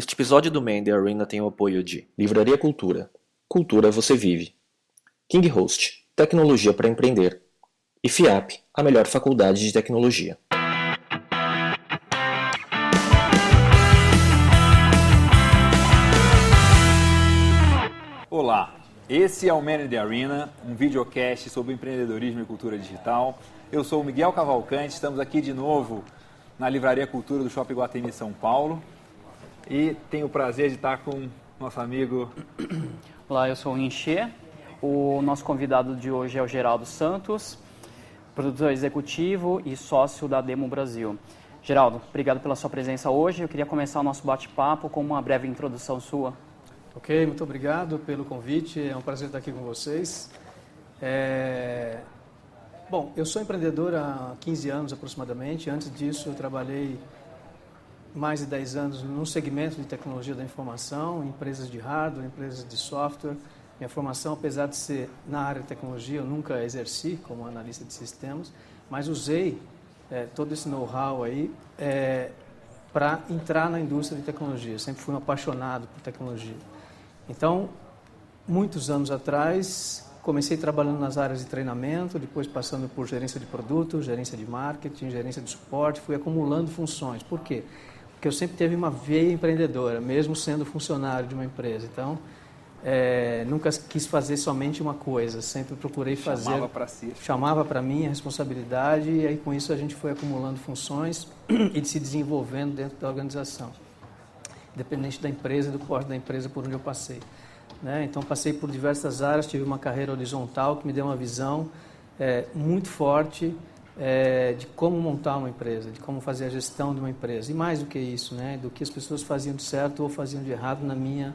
Este episódio do Man The Arena tem o apoio de Livraria Cultura. Cultura você vive. King Host, tecnologia para empreender. E FIAP, a melhor faculdade de tecnologia. Olá, esse é o Man The Arena, um videocast sobre empreendedorismo e cultura digital. Eu sou o Miguel Cavalcante, estamos aqui de novo na Livraria Cultura do Shopping Guatemi São Paulo. E tenho o prazer de estar com nosso amigo. Olá, eu sou o Enxê. O nosso convidado de hoje é o Geraldo Santos, produtor executivo e sócio da Demo Brasil. Geraldo, obrigado pela sua presença hoje. Eu queria começar o nosso bate-papo com uma breve introdução sua. Ok, muito obrigado pelo convite. É um prazer estar aqui com vocês. É... Bom, eu sou empreendedor há 15 anos aproximadamente. Antes disso, eu trabalhei mais de 10 anos no segmento de tecnologia da informação, empresas de hardware, empresas de software. Minha formação, apesar de ser na área de tecnologia, eu nunca exerci como analista de sistemas, mas usei é, todo esse know-how aí é, para entrar na indústria de tecnologia. Eu sempre fui um apaixonado por tecnologia. Então, muitos anos atrás, comecei trabalhando nas áreas de treinamento, depois passando por gerência de produto, gerência de marketing, gerência de suporte, fui acumulando funções. Por quê? Porque eu sempre teve uma veia empreendedora, mesmo sendo funcionário de uma empresa. Então, é, nunca quis fazer somente uma coisa, sempre procurei fazer. Chamava para si. Chamava para mim a responsabilidade e aí com isso a gente foi acumulando funções e se desenvolvendo dentro da organização, independente da empresa, do porte da empresa por onde eu passei. Né? Então passei por diversas áreas, tive uma carreira horizontal que me deu uma visão é, muito forte é, de como montar uma empresa, de como fazer a gestão de uma empresa. E mais do que isso, né, do que as pessoas faziam de certo ou faziam de errado na minha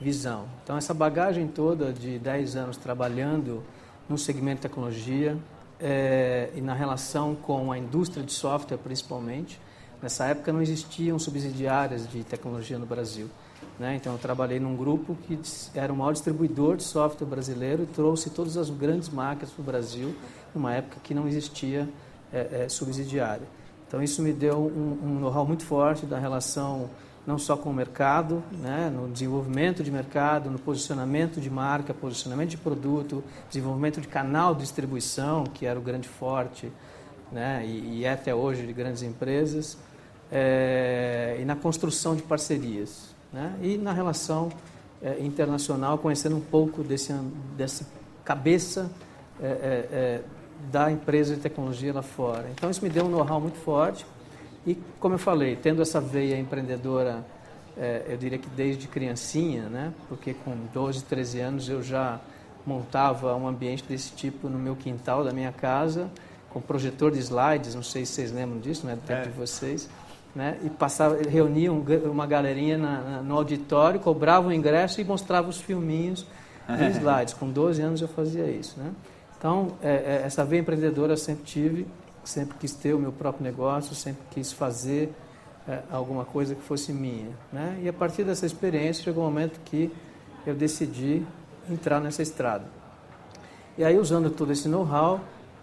visão. Então, essa bagagem toda de 10 anos trabalhando no segmento de tecnologia é, e na relação com a indústria de software, principalmente, nessa época não existiam subsidiárias de tecnologia no Brasil. Né? Então, eu trabalhei num grupo que era o maior distribuidor de software brasileiro e trouxe todas as grandes máquinas para o Brasil numa época que não existia é, é, subsidiária. Então isso me deu um, um know-how muito forte da relação não só com o mercado, né, no desenvolvimento de mercado, no posicionamento de marca, posicionamento de produto, desenvolvimento de canal de distribuição, que era o grande forte, né, e, e é até hoje de grandes empresas, é, e na construção de parcerias, né, e na relação é, internacional, conhecendo um pouco desse, dessa cabeça é, é, é da empresa de tecnologia lá fora. Então isso me deu um know-how muito forte e, como eu falei, tendo essa veia empreendedora, é, eu diria que desde criancinha, né? Porque com 12, 13 anos eu já montava um ambiente desse tipo no meu quintal da minha casa, com projetor de slides, não sei se vocês lembram disso, né? Do tempo é. de vocês. Né? E passava, reunia uma galerinha na, na, no auditório, cobrava o ingresso e mostrava os filminhos de slides. Com 12 anos eu fazia isso, né? Então, é, é, essa veia empreendedora eu sempre tive, sempre quis ter o meu próprio negócio, sempre quis fazer é, alguma coisa que fosse minha. Né? E a partir dessa experiência chegou o um momento que eu decidi entrar nessa estrada. E aí, usando todo esse know-how,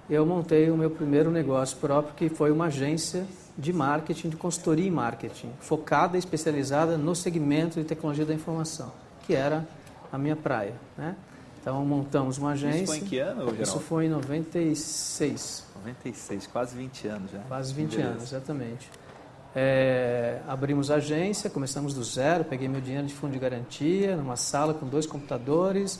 eu montei o meu primeiro negócio próprio, que foi uma agência de marketing, de consultoria em marketing, focada e especializada no segmento de tecnologia da informação, que era a minha praia. Né? Então montamos uma agência. Isso foi em que ano, Geraldo? Isso foi em 96. 96, quase 20 anos já. Quase 20 Beleza. anos, exatamente. É, abrimos a agência, começamos do zero, peguei meu dinheiro de fundo de garantia, numa sala com dois computadores,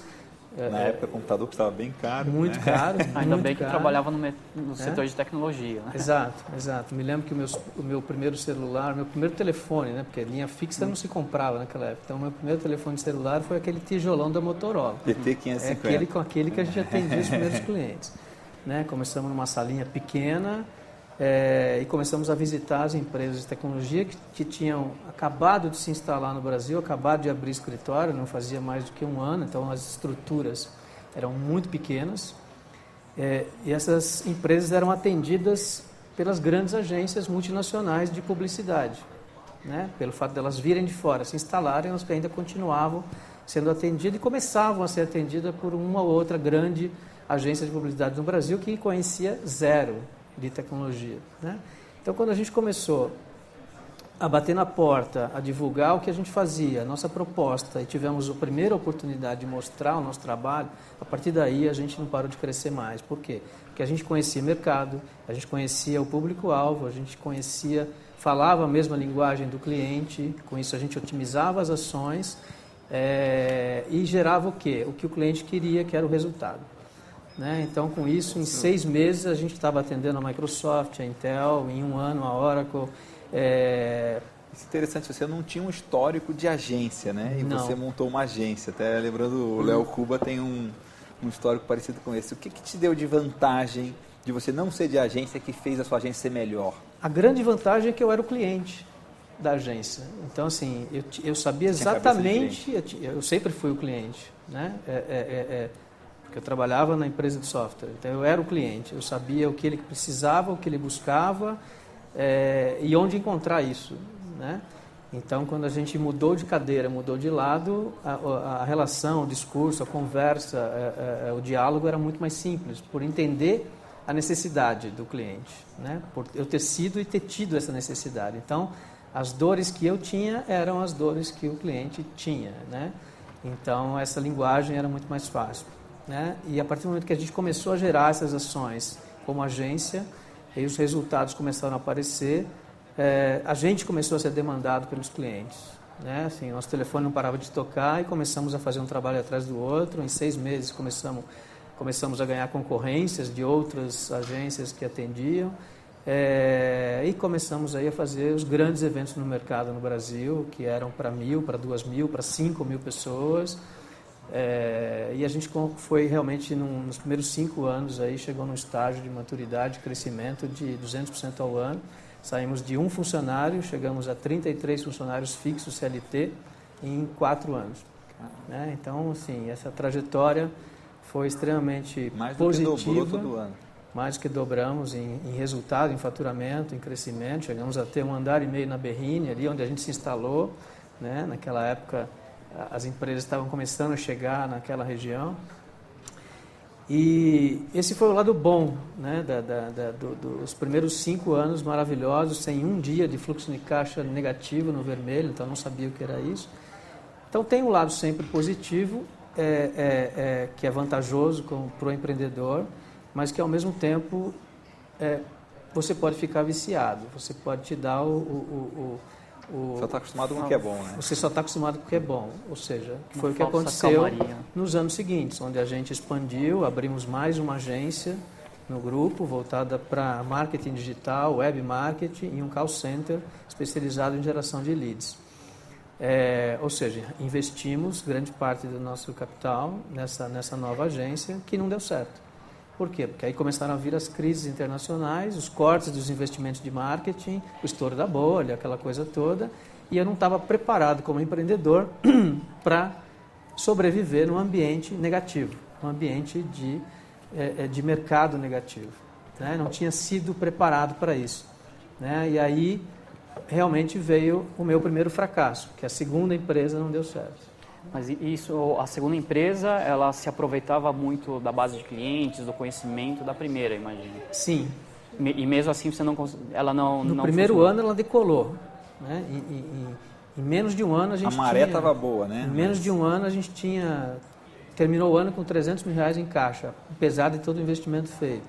na é, época o computador custava bem caro. Muito né? caro. Ainda muito bem que caro. trabalhava no, no é? setor de tecnologia. Né? Exato, exato. Me lembro que o meu, o meu primeiro celular, meu primeiro telefone, né? Porque linha fixa não se comprava naquela época. Então, meu primeiro telefone de celular foi aquele tijolão da Motorola. PT550. É aquele com aquele que a gente atendia os primeiros clientes. Né? Começamos numa salinha pequena, é, e começamos a visitar as empresas de tecnologia que, que, tinham acabado de se instalar no Brasil, acabado de abrir escritório, não fazia mais do que um ano, então as estruturas eram muito pequenas. É, e essas empresas eram atendidas pelas grandes agências multinacionais de publicidade. Né? Pelo fato delas de virem de fora, se instalarem, elas ainda continuavam sendo atendidas e começavam a ser atendidas por uma ou outra grande agência de publicidade no Brasil que conhecia zero de tecnologia. Né? Então, quando a gente começou a bater na porta, a divulgar o que a gente fazia, a nossa proposta, e tivemos a primeira oportunidade de mostrar o nosso trabalho, a partir daí a gente não parou de crescer mais. Por quê? Porque a gente conhecia mercado, a gente conhecia o público-alvo, a gente conhecia, falava a mesma linguagem do cliente, com isso a gente otimizava as ações é, e gerava o quê? O que o cliente queria, que era o resultado. Né? Então, com isso, em seis meses a gente estava atendendo a Microsoft, a Intel, em um ano a Oracle, é... Isso é interessante, você não tinha um histórico de agência, né? E não. você montou uma agência. Até lembrando, o Léo Cuba tem um, um histórico parecido com esse. O que, que te deu de vantagem de você não ser de agência que fez a sua agência ser melhor? A grande vantagem é que eu era o cliente da agência. Então, assim, eu, eu sabia exatamente, eu, eu, sempre fui o cliente, né? É, é, é, é, porque eu trabalhava na empresa de software. Então, eu era o cliente, eu sabia o que ele precisava, o que ele buscava é, e onde encontrar isso, né? Então, quando a gente mudou de cadeira, mudou de lado, a, a relação, o discurso, a conversa, é, é, o diálogo era muito mais simples, por entender a necessidade do cliente, né? Por eu ter sido e ter tido essa necessidade. Então, as dores que eu tinha eram as dores que o cliente tinha, né? Então, essa linguagem era muito mais fácil, né? E a partir do momento que a gente começou a gerar essas ações como agência, e os resultados começaram a aparecer, é, a gente começou a ser demandado pelos clientes. Né? Assim, nosso telefone não parava de tocar e começamos a fazer um trabalho atrás do outro. Em seis meses começamos, começamos a ganhar concorrências de outras agências que atendiam. É, e começamos aí a fazer os grandes eventos no mercado no Brasil, que eram para mil, para duas mil, para cinco mil pessoas. É, e a gente foi realmente num, nos primeiros cinco anos aí chegou num estágio de maturidade, crescimento de 200% ao ano. Saímos de um funcionário, chegamos a 33 funcionários fixos CLT em quatro anos. Né? Então, assim, essa trajetória foi extremamente mais positiva. Mais do que dobrou todo ano. Mais do que dobramos em, em, resultado, em faturamento, em crescimento. Chegamos a ter um andar e meio na Berrine, ali onde a gente se instalou. Né? Naquela época, as empresas estavam começando a chegar naquela região. E esse foi o lado bom né, da, da, da, do, dos primeiros cinco anos maravilhosos, sem um dia de fluxo de caixa negativo no vermelho, então não sabia o que era isso. Então tem um lado sempre positivo, é, é, é, que é vantajoso para o empreendedor, mas que ao mesmo tempo é, você pode ficar viciado, você pode te dar o, o, o o, só está acostumado com o que é bom, né? Você só está acostumado com o que é bom, ou seja, que foi o que aconteceu calmaria. nos anos seguintes, onde a gente expandiu, abrimos mais uma agência no grupo voltada para marketing digital, web marketing e um call center especializado em geração de leads. É, ou seja, investimos grande parte do nosso capital nessa, nessa nova agência que não deu certo. Por quê? Porque aí começaram a vir as crises internacionais, os cortes dos investimentos de marketing, o estouro da bolha, aquela coisa toda, e eu não estava preparado como empreendedor para sobreviver num ambiente negativo, um ambiente de, é, de mercado negativo. Né? Não tinha sido preparado para isso. Né? E aí realmente veio o meu primeiro fracasso, que a segunda empresa não deu certo. Mas isso, a segunda empresa, ela se aproveitava muito da base de clientes, do conhecimento da primeira, imagino. Sim. E mesmo assim você não ela não no não primeiro funcionou. ano ela decolou, né? Em, em, em, menos de um ano a gente a maré estava boa, né? Em menos Mas... de um ano a gente tinha terminou o ano com 300 mil reais em caixa, apesar de todo o investimento feito.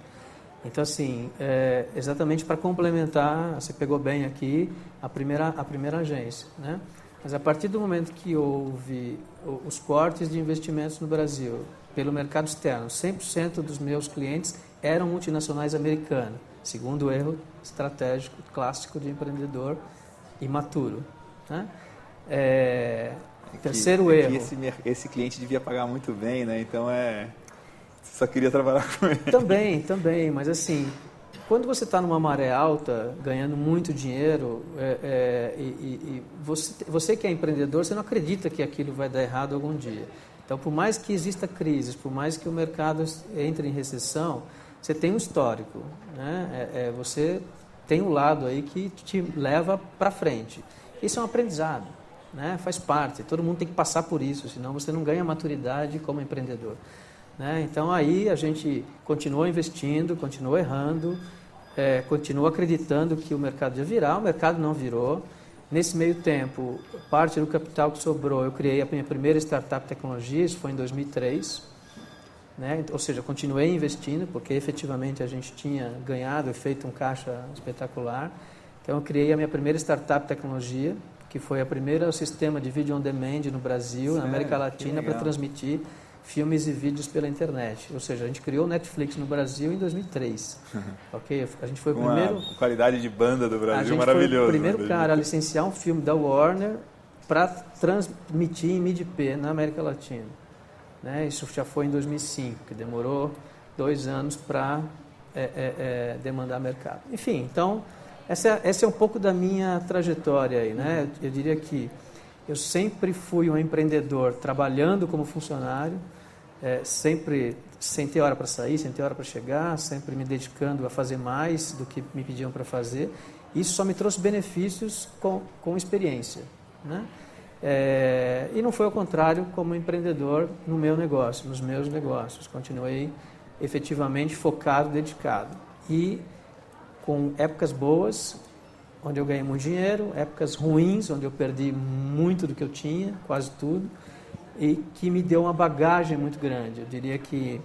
Então assim, é, exatamente para complementar, você pegou bem aqui a primeira a primeira agência, né? Mas a partir do momento que houve os cortes de investimentos no Brasil pelo mercado externo, 100% dos meus clientes eram multinacionais americanas, segundo erro estratégico clássico de empreendedor imaturo. Né? É, é terceiro é erro. Esse, esse, cliente devia pagar muito bem, né? Então é. Só queria trabalhar com ele. Também, também, mas assim, quando você está numa maré alta, ganhando muito dinheiro, é, é, e, e você, você, que é empreendedor, você não acredita que aquilo vai dar errado algum dia. Então, por mais que exista crise, por mais que o mercado entre em recessão, você tem um histórico. Né? É, é você tem um lado aí que te leva para frente. Isso é um aprendizado, né? faz parte. Todo mundo tem que passar por isso, senão você não ganha maturidade como empreendedor. Né? Então, aí a gente continuou investindo, continuou errando, é, continuo acreditando que o mercado ia virar, o mercado não virou. Nesse meio tempo, parte do capital que sobrou, eu criei a minha primeira startup tecnologia, isso foi em 2003. Né? Ou seja, continuei investindo, porque efetivamente a gente tinha ganhado e feito um caixa espetacular. Então, eu criei a minha primeira startup tecnologia, que foi a primeira sistema de vídeo on demand no Brasil, Sério? na América Latina, para transmitir filmes e vídeos pela internet. Ou seja, a gente criou o Netflix no Brasil em 2003. ok? A gente foi o Uma primeiro. qualidade de banda do Brasil a gente maravilhoso. Foi o primeiro cara a licenciar um filme da Warner para transmitir em MIDI-P na América Latina. Né? Isso já foi em 2005, que demorou dois anos para é, é, é, demandar mercado. Enfim, então essa, essa é um pouco da minha trajetória aí, né? Eu, eu diria que eu sempre fui um empreendedor trabalhando como funcionário, é, sempre sem ter hora para sair, sem ter hora para chegar, sempre me dedicando a fazer mais do que me pediam para fazer. Isso só me trouxe benefícios com, com experiência. Né? É, e não foi ao contrário como empreendedor no meu negócio, nos meus negócios. Continuei efetivamente focado, dedicado. E com épocas boas, onde eu ganhei muito dinheiro, épocas ruins, onde eu perdi muito do que eu tinha, quase tudo, e que me deu uma bagagem muito grande. Eu diria que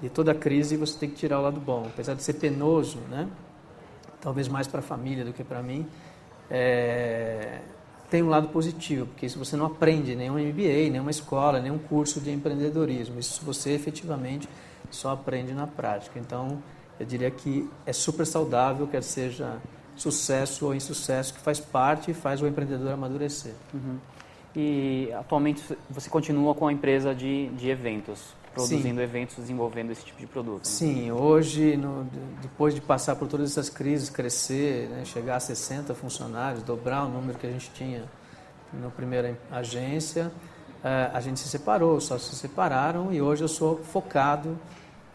de toda crise você tem que tirar o lado bom, apesar de ser penoso, né? Talvez mais para a família do que para mim. É... Tem um lado positivo, porque isso você não aprende nenhum MBA, nenhuma escola, nenhum curso de empreendedorismo. Isso você efetivamente só aprende na prática. Então, eu diria que é super saudável, quer seja sucesso ou insucesso, que faz parte e faz o empreendedor amadurecer. Uhum. E atualmente você continua com a empresa de, de eventos, produzindo Sim. eventos, desenvolvendo esse tipo de produto? Né? Sim, hoje, no, depois de passar por todas essas crises, crescer, né, chegar a 60 funcionários, dobrar o número que a gente tinha na primeira agência, eh, a gente se separou, só se separaram e hoje eu sou focado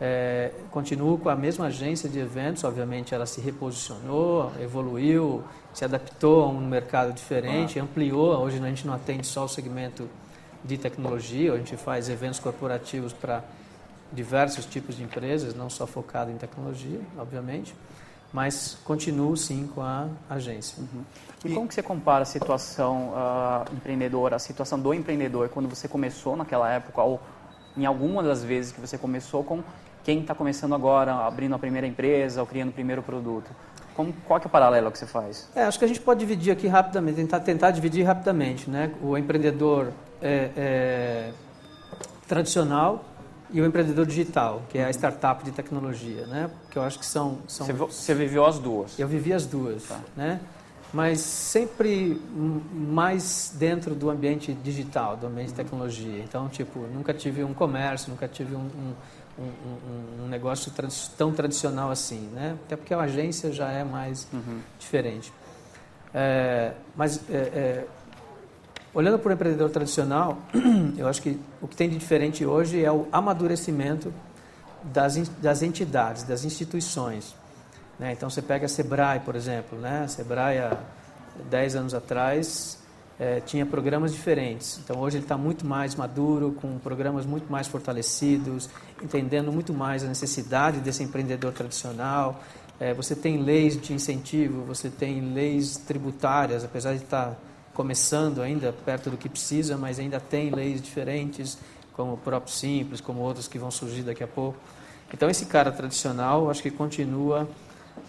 é, continuo com a mesma agência de eventos, obviamente ela se reposicionou, evoluiu, se adaptou a um mercado diferente, ah. ampliou. Hoje a gente não atende só o segmento de tecnologia, a gente faz eventos corporativos para diversos tipos de empresas, não só focado em tecnologia, obviamente, mas continuo sim com a agência. Uhum. E, e, como que você compara a situação uh, empreendedora, a situação do empreendedor quando você começou naquela época ou em alguma das vezes que você começou com quem está começando agora, abrindo a primeira empresa ou criando o primeiro produto? Como, qual é o paralelo que você faz? É, acho que a gente pode dividir aqui rapidamente, tentar, tentar dividir rapidamente, né? O empreendedor é, é, tradicional e o empreendedor digital, que é a startup de tecnologia, né? Que eu acho que são... são... Você, você viveu as duas? Eu vivi as duas, tá. né? Mas sempre mais dentro do ambiente digital, do ambiente de tecnologia. Então, tipo, nunca tive um comércio, nunca tive um, um um, um, negócio tra tão tradicional assim, né? Até porque a agência já é mais uhum. diferente. É, mas é, é, olhando para o empreendedor tradicional, eu acho que o que tem de diferente hoje é o amadurecimento das, das entidades, das instituições. Né? Então você pega a Sebrae, por exemplo, né? A Sebrae há 10 anos atrás é, tinha programas diferentes. Então hoje ele está muito mais maduro, com programas muito mais fortalecidos, entendendo muito mais a necessidade desse empreendedor tradicional. É, você tem leis de incentivo, você tem leis tributárias, apesar de estar tá começando ainda perto do que precisa, mas ainda tem leis diferentes, como o próprio Simples, como outras que vão surgir daqui a pouco. Então esse cara tradicional, acho que continua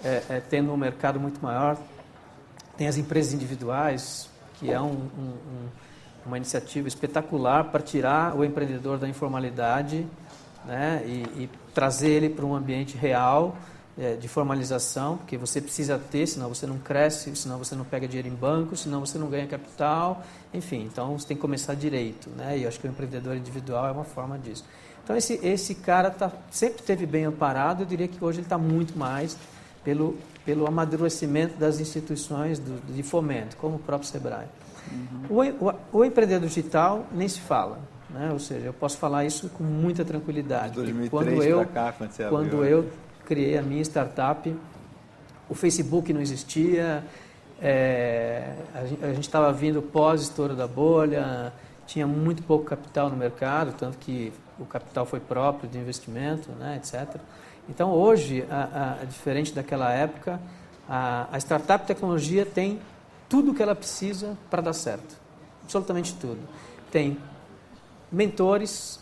é, é tendo um mercado muito maior. Tem as empresas individuais, que é um, um, uma iniciativa espetacular para tirar o empreendedor da informalidade né, e, e trazer ele para um ambiente real é, de formalização, porque você precisa ter, senão você não cresce, senão você não pega dinheiro em banco, senão você não ganha capital, enfim, então você tem que começar direito, né? E eu acho que o empreendedor individual é uma forma disso. Então esse, esse cara tá, sempre teve bem amparado, eu diria que hoje ele está muito mais pelo, pelo amadurecimento das instituições do, de fomento, como o próprio SEBRAE. Uhum. O, o, o, empreendedor digital nem se fala, né? ou seja, eu posso falar isso com muita tranquilidade. De 2003 quando eu, cá, quando, quando eu criei a minha startup, o Facebook não existia, é, a gente estava vindo pós-estouro da bolha, tinha muito pouco capital no mercado, tanto que o capital foi próprio de investimento, né, etc. Então, hoje, a, a, diferente daquela época, a, a startup tecnologia tem tudo que ela precisa para dar certo. Absolutamente tudo. Tem mentores,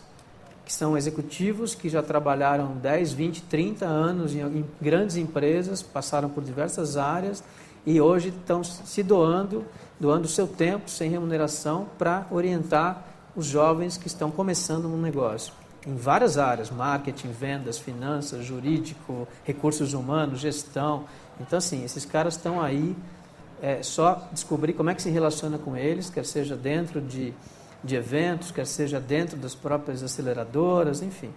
que são executivos que já trabalharam 10, 20, 30 anos em, grandes empresas, passaram por diversas áreas e hoje estão se doando, doando seu tempo sem remuneração para orientar os jovens que estão começando no negócio. Em várias áreas, marketing, vendas, finanças, jurídico, recursos humanos, gestão. Então, assim, esses caras estão aí é, só descobrir como é que se relaciona com eles, quer seja dentro de de eventos, quer seja dentro das próprias aceleradoras, enfim.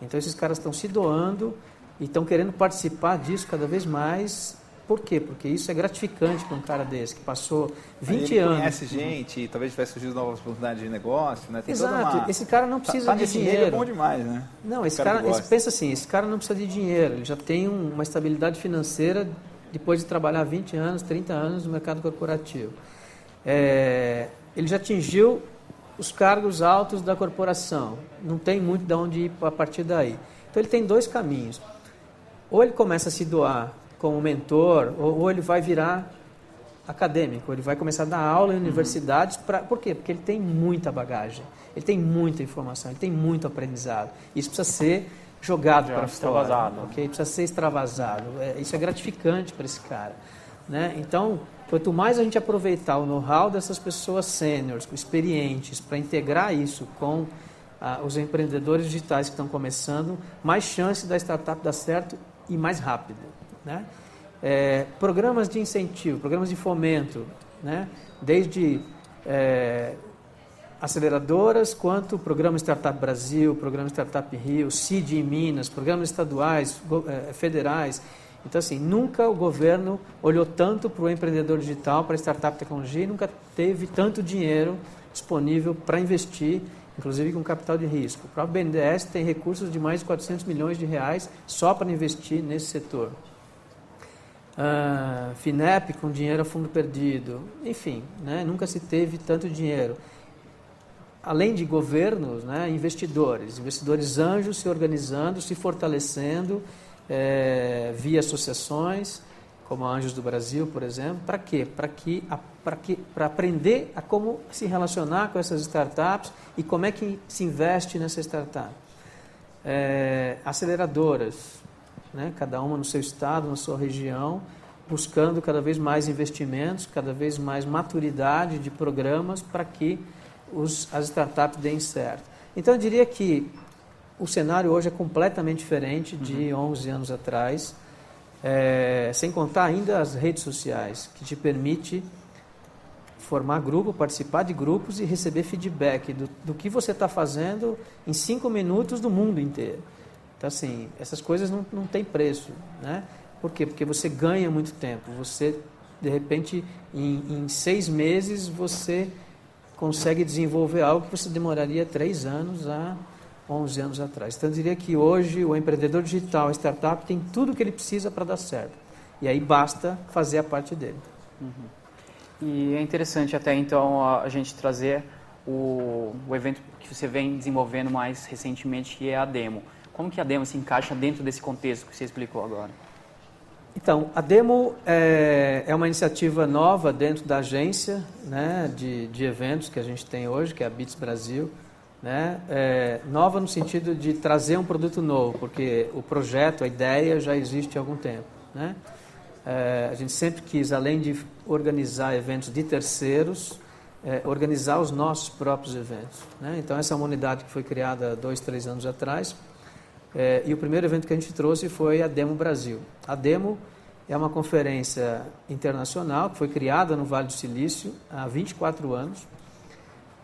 Então esses caras estão se doando e estão querendo participar disso cada vez mais. Por quê? Porque isso é gratificante para um cara desse que passou 20 ele anos. conhece gente, talvez tivesse surgido novas oportunidades de negócio, né? Tem Exato. Uma... Esse cara não precisa tá, de dinheiro. dinheiro. é bom demais, né? Não, esse cara, cara esse, pensa assim, esse cara não precisa de dinheiro, ele já tem um, uma estabilidade financeira depois de trabalhar 20 anos, 30 anos no mercado corporativo. É, ele já atingiu os cargos altos da corporação. Não tem muito de onde ir a partir daí. Então ele tem dois caminhos. Ou ele começa a se doar como mentor, ou, ou ele vai virar acadêmico, ele vai começar a dar aula em uhum. universidades. Pra, por quê? Porque ele tem muita bagagem, ele tem muita informação, ele tem muito aprendizado. Isso precisa ser jogado Já para fora. Okay? Precisa ser extravasado. É, isso é gratificante para esse cara. Né? Então, Quanto mais a gente aproveitar o know-how dessas pessoas sêniores, experientes, para integrar isso com ah, os empreendedores digitais que estão começando, mais chance da startup dar certo e mais rápido. Né? É, programas de incentivo, programas de fomento, né? desde é, aceleradoras quanto programa Startup Brasil, programa Startup Rio, CID em Minas, programas estaduais, é, federais, então, assim, nunca o governo olhou tanto para o empreendedor digital, para a startup tecnologia, e nunca teve tanto dinheiro disponível para investir, inclusive com capital de risco. O próprio BNDES tem recursos de mais de 400 milhões de reais só para investir nesse setor. Uh, FINEP com dinheiro a fundo perdido, enfim, né, nunca se teve tanto dinheiro. Além de governos, né, investidores, investidores anjos se organizando, se fortalecendo é, via associações, como a Anjos do Brasil, por exemplo. Para quê? Para que, para que, aprender a como se relacionar com essas startups e como é que se investe nessa startup. É, aceleradoras, né? cada uma no seu estado, na sua região, buscando cada vez mais investimentos, cada vez mais maturidade de programas para que os, as startups deem certo. Então, eu diria que o cenário hoje é completamente diferente de uhum. 11 anos atrás, é, sem contar ainda as redes sociais, que te permite formar grupo, participar de grupos e receber feedback do, do que você está fazendo em cinco minutos do mundo inteiro. Então, assim, essas coisas não, não têm preço, né? Por quê? Porque você ganha muito tempo. Você, de repente, em, em seis meses, você consegue desenvolver algo que você demoraria três anos a 11 anos atrás. Então, eu diria que hoje o empreendedor digital, a startup, tem tudo o que ele precisa para dar certo. E aí basta fazer a parte dele. Uhum. E é interessante até então a gente trazer o, o evento que você vem desenvolvendo mais recentemente, que é a Demo. Como que a Demo se encaixa dentro desse contexto que você explicou agora? Então, a Demo é, é uma iniciativa nova dentro da agência né, de, de eventos que a gente tem hoje, que é a Bits Brasil né? É, nova no sentido de trazer um produto novo, porque o projeto, a ideia já existe há algum tempo. Né? É, a gente sempre quis, além de organizar eventos de terceiros, é, organizar os nossos próprios eventos. Né? Então, essa é uma unidade que foi criada dois, três anos atrás. É, e o primeiro evento que a gente trouxe foi a Demo Brasil. A Demo é uma conferência internacional que foi criada no Vale do Silício há 24 anos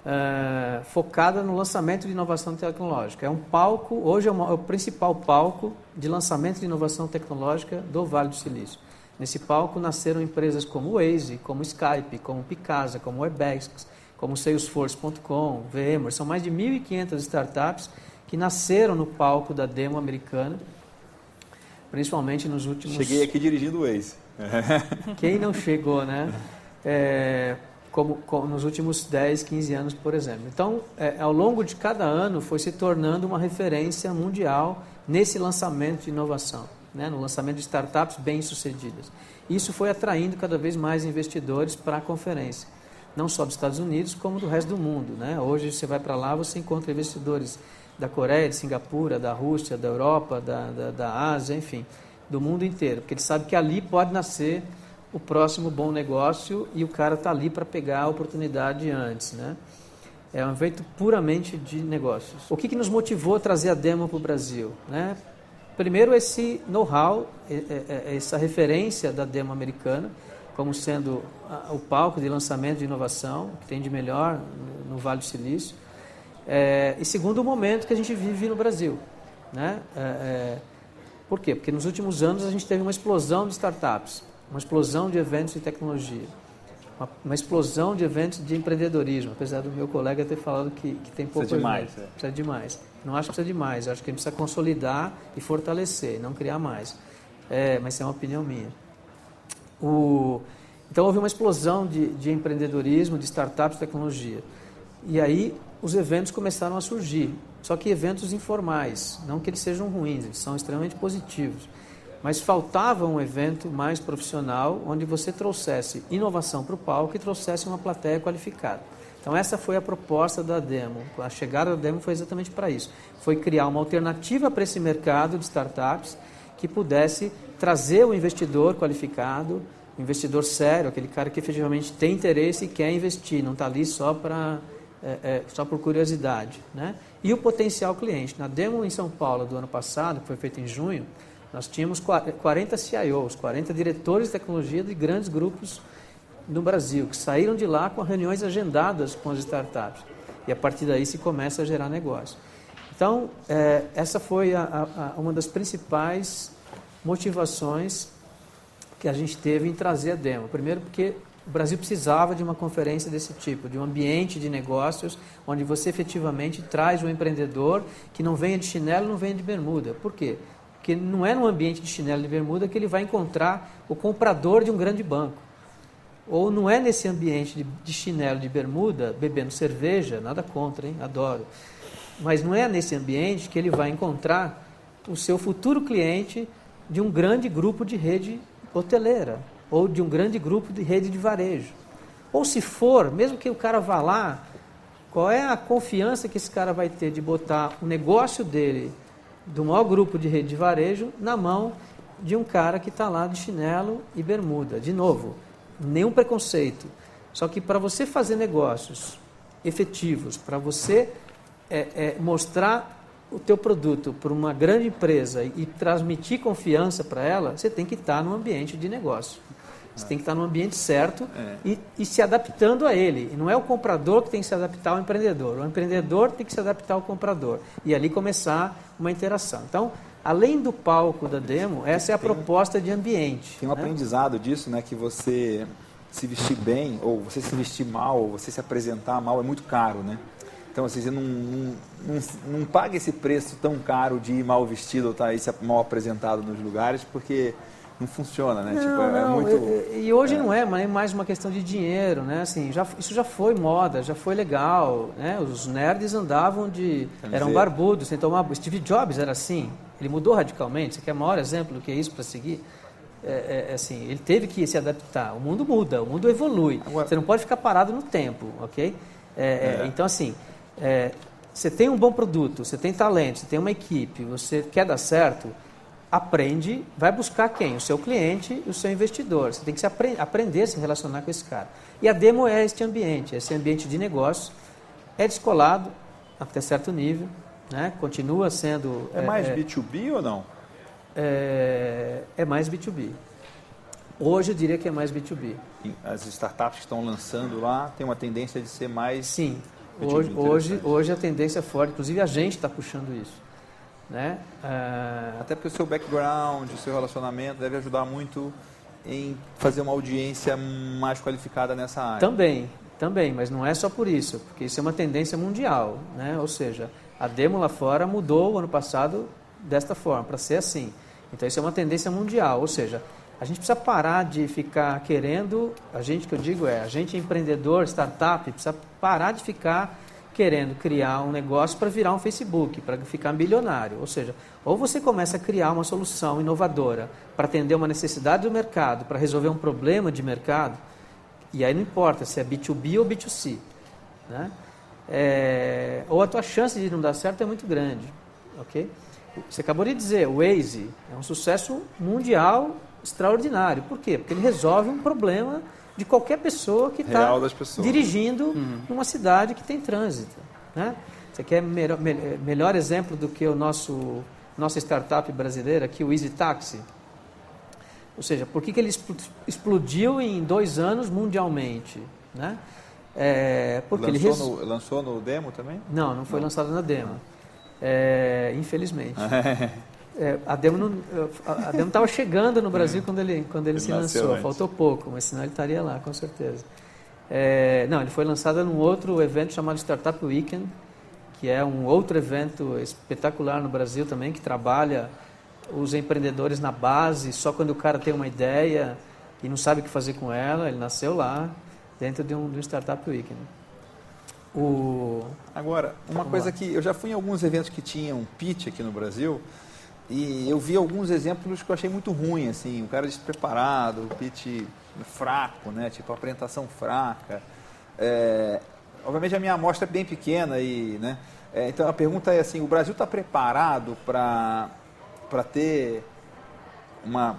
é, focada no lançamento de inovação tecnológica. É um palco, hoje é, uma, é, o principal palco de lançamento de inovação tecnológica do Vale do Silício. Nesse palco nasceram empresas como o Waze, como Skype, como o Picasa, como o Webex, como Salesforce.com, VMware. São mais de 1.500 startups que nasceram no palco da demo americana, principalmente nos últimos... Cheguei aqui dirigindo o Waze. Quem não chegou, né? É, como, como, nos últimos 10, 15 anos, por exemplo. Então, é, ao longo de cada ano, foi se tornando uma referência mundial nesse lançamento de inovação. né, no lançamento de startups bem-sucedidas. Isso foi atraindo cada vez mais investidores para a conferência, não só dos Estados Unidos, como do resto do mundo. Né? Hoje você vai para lá, você encontra investidores da Coreia, de Singapura, da Rússia, da Europa, da, da, da Ásia, enfim, do mundo inteiro, porque ele sabe que ali pode nascer o próximo bom negócio e o cara está ali para pegar a oportunidade antes. Né? É um evento puramente de negócios. O que, que nos motivou a trazer a demo para o Brasil? Né? Primeiro, esse know-how, essa referência da demo americana, como sendo o palco de lançamento de inovação, que tem de melhor no Vale do Silício. É, e segundo, o momento que a gente vive no Brasil. Né? É, é, por quê? Porque nos últimos anos a gente teve uma explosão de startups, uma explosão de eventos de tecnologia uma, uma, explosão de eventos de empreendedorismo, apesar do meu colega ter falado que, que tem pouco. Precisa demais. É. Precisa. Não acho que precisa demais, acho que a gente precisa consolidar e fortalecer, não criar mais. É, mas é uma opinião minha. O, então houve uma explosão de, de empreendedorismo, de startups, tecnologia. E aí os eventos começaram a surgir. Só que eventos informais, não que eles sejam ruins, eles são extremamente positivos. Mas faltava um evento mais profissional, onde você trouxesse inovação para o palco e trouxesse uma plateia qualificada. Então essa foi a proposta da demo. A chegada da demo foi exatamente para isso. Foi criar uma alternativa para esse mercado de startups que pudesse trazer o investidor qualificado, o investidor sério, aquele cara que efetivamente tem interesse e quer investir, não está ali só para é, é, só por curiosidade, né? E o potencial cliente. Na demo em São Paulo do ano passado, que foi feita em junho, nós tínhamos 40 CIOs, 40 diretores de tecnologia de grandes grupos no Brasil, que saíram de lá com reuniões agendadas com as startups. E a partir daí se começa a gerar negócio. Então, é, essa foi a, a, uma das principais motivações que a gente teve em trazer a demo. Primeiro, porque o Brasil precisava de uma conferência desse tipo, de um ambiente de negócios onde você efetivamente traz um empreendedor que não venha de chinelo, não venha de bermuda. Por quê? Porque não é no ambiente de chinelo e bermuda que ele vai encontrar o comprador de um grande banco. Ou não é nesse ambiente de, de chinelo de bermuda, bebendo cerveja, nada contra, hein? Adoro. Mas não é nesse ambiente que ele vai encontrar o seu futuro cliente de um grande grupo de rede hoteleira ou de um grande grupo de rede de varejo. Ou se for, mesmo que o cara vá lá, qual é a confiança que esse cara vai ter de botar o negócio dele do maior grupo de rede de varejo na mão de um cara que está lá de chinelo e bermuda. De novo, nenhum preconceito. Só que para você fazer negócios efetivos, para você é, é, mostrar o teu produto para uma grande empresa e transmitir confiança para ela, você tem que estar tá no ambiente de negócio. Você tem que estar no ambiente certo é. e, e, se adaptando a ele. E não é o comprador que tem que se adaptar ao empreendedor. O empreendedor tem que se adaptar ao comprador. E ali começar uma interação. Então, além do palco da demo, essa é a proposta de ambiente. Tem um né? aprendizado disso, né? Que você se vestir bem, ou você se vestir mal, ou você se apresentar mal, é muito caro, né? Então, assim, você não, não, não, não paga esse preço tão caro de ir mal vestido ou estar tá aí mal apresentado nos lugares, porque não funciona, né? Não, tipo, é, não, muito... E, e hoje é. não é, mas é mais uma questão de dinheiro, né? Assim, já, isso já foi moda, já foi legal, né? Os nerds andavam de... eram barbudos, sem tomar... Steve Jobs era assim, ele mudou radicalmente, você quer o maior exemplo do que é isso para seguir? É, é, assim, ele teve que se adaptar, o mundo muda, o mundo evolui, Agora... você não pode ficar parado no tempo, ok? É, é, é. então, assim, você tem um bom produto, você tem talento, você tem uma equipe, você quer dar certo aprende, vai buscar quem? O seu cliente e o seu investidor. Você tem que se apre aprender a se relacionar com esse cara. E a demo é este ambiente, esse ambiente de negócio. É descolado até certo nível, né? continua sendo... É mais é, B2B ou não? É, é mais B2B. Hoje eu diria que é mais B2B. As startups que estão lançando lá têm uma tendência de ser mais... Sim, hoje, hoje, hoje a tendência é forte, inclusive a gente está puxando isso. Né? Uh... Até porque o seu background, o seu relacionamento deve ajudar muito em fazer uma audiência mais qualificada nessa área. Também, também, mas não é só por isso, porque isso é uma tendência mundial, né? Ou seja, a demo lá fora mudou o ano passado desta forma, para ser assim. Então isso é uma tendência mundial, ou seja, a gente precisa parar de ficar querendo, a gente que eu digo é, a gente empreendedor, startup, precisa parar de ficar querendo criar um negócio para virar um Facebook, para ficar milionário. Ou seja, ou você começa a criar uma solução inovadora para atender uma necessidade do mercado, para resolver um problema de mercado, e aí não importa se é B2B ou B2C. Né? É, ou a tua chance de não dar certo é muito grande. ok? Você acabou de dizer, o Waze é um sucesso mundial extraordinário. Por quê? Porque ele resolve um problema de qualquer pessoa que está dirigindo uhum. numa cidade que tem trânsito. Né? Você quer melhor, melhor exemplo do que o nosso nossa startup brasileira aqui, o Easy Taxi? Ou seja, por que, que ele explodiu em dois anos mundialmente? Né? É, porque lançou, ele res... no, lançou no demo também? Não, não foi não. lançado na demo. É, infelizmente. É, a demo estava chegando no Brasil quando ele quando ele, ele se lançou. Antes. Faltou pouco, mas senão ele estaria lá com certeza. É, não, ele foi lançado num outro evento chamado Startup Weekend, que é um outro evento espetacular no Brasil também que trabalha os empreendedores na base. Só quando o cara tem uma ideia e não sabe o que fazer com ela, ele nasceu lá dentro de um, de um Startup Weekend. O... Agora, uma Vamos coisa lá. que eu já fui em alguns eventos que tinham pitch aqui no Brasil e eu vi alguns exemplos que eu achei muito ruim, assim, o cara despreparado, o pitch fraco, né? Tipo, apresentação fraca. É, obviamente a minha amostra é bem pequena e, né? É, então a pergunta é assim, o Brasil está preparado para ter uma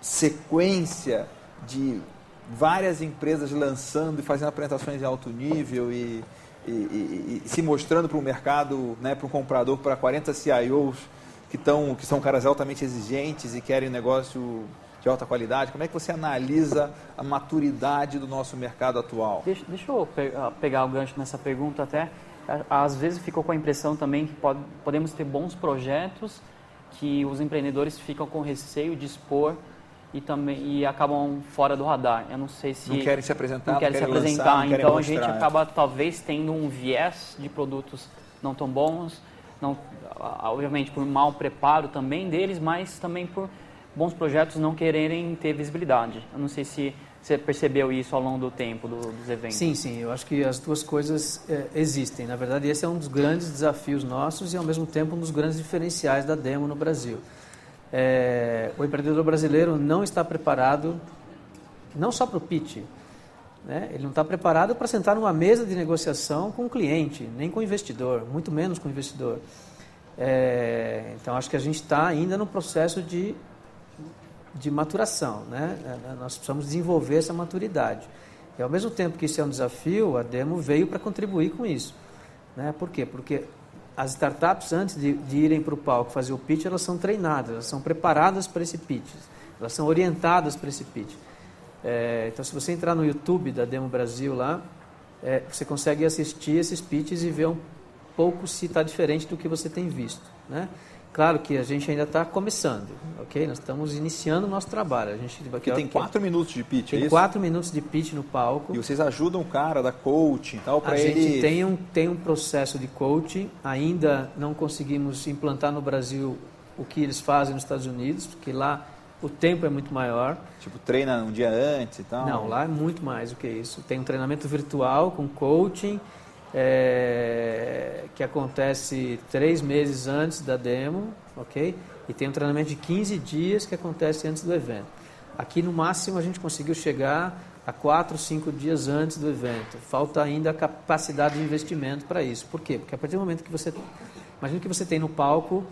sequência de várias empresas lançando e fazendo apresentações de alto nível e, e, e, e se mostrando para o mercado, né, para o comprador, para 40 CIOs que, tão, que são caras altamente exigentes e querem um negócio de alta qualidade? Como é que você analisa a maturidade do nosso mercado atual? Deixa, deixa eu ah, pegar o gancho nessa pergunta até. Às vezes ficou com a impressão também que pode, podemos ter bons projetos que os empreendedores ficam com receio de expor e também e acabam fora do radar. Eu não sei se não querem se apresentar, não querem, se apresentar, lançar, então a gente acaba talvez tendo um viés de produtos não tão bons, não obviamente por mau preparo também deles, mas também por bons projetos não quererem ter visibilidade. Eu não sei se você percebeu isso ao longo do tempo do, dos eventos. Sim, sim. Eu acho que as duas coisas é, existem. Na verdade, esse é um dos grandes desafios nossos e, ao mesmo tempo, um dos grandes diferenciais da Demo no Brasil. É, o empreendedor brasileiro não está preparado, não só para o pitch, né? ele não está preparado para sentar numa mesa de negociação com o cliente, nem com o investidor, muito menos com o investidor. É, então, acho que a gente está ainda no processo de, de maturação. Né? É, nós precisamos desenvolver essa maturidade. E, ao mesmo tempo que isso é um desafio, a Demo veio para contribuir com isso. Né? Por quê? Porque as startups, antes de, de irem para o palco fazer o pitch, elas são treinadas, elas são preparadas para esse pitch, elas são orientadas para esse pitch. É, então, se você entrar no YouTube da Demo Brasil lá, é, você consegue assistir esses pitches e ver um pouco se está diferente do que você tem visto. Né? Claro que a gente ainda está começando, ok? Nós estamos iniciando o nosso trabalho. A gente aqui, tem quatro minutos de pitch, Tem é quatro minutos de pitch no palco. E vocês ajudam o cara da coaching tal para ele... A gente tem um, tem um processo de coaching. Ainda não conseguimos implantar no Brasil o que eles fazem nos Estados Unidos, porque lá o tempo é muito maior. Tipo, treina um dia antes e tal? Não, lá é muito mais do que isso. Tem um treinamento virtual com coaching é, que acontece três meses antes da demo, ok? E tem um treinamento de 15 dias que acontece antes do evento. Aqui no máximo a gente conseguiu chegar a quatro, cinco dias antes do evento. Falta ainda a capacidade de investimento para isso. Por quê? Porque a partir do momento que você. Imagina que você tem no palco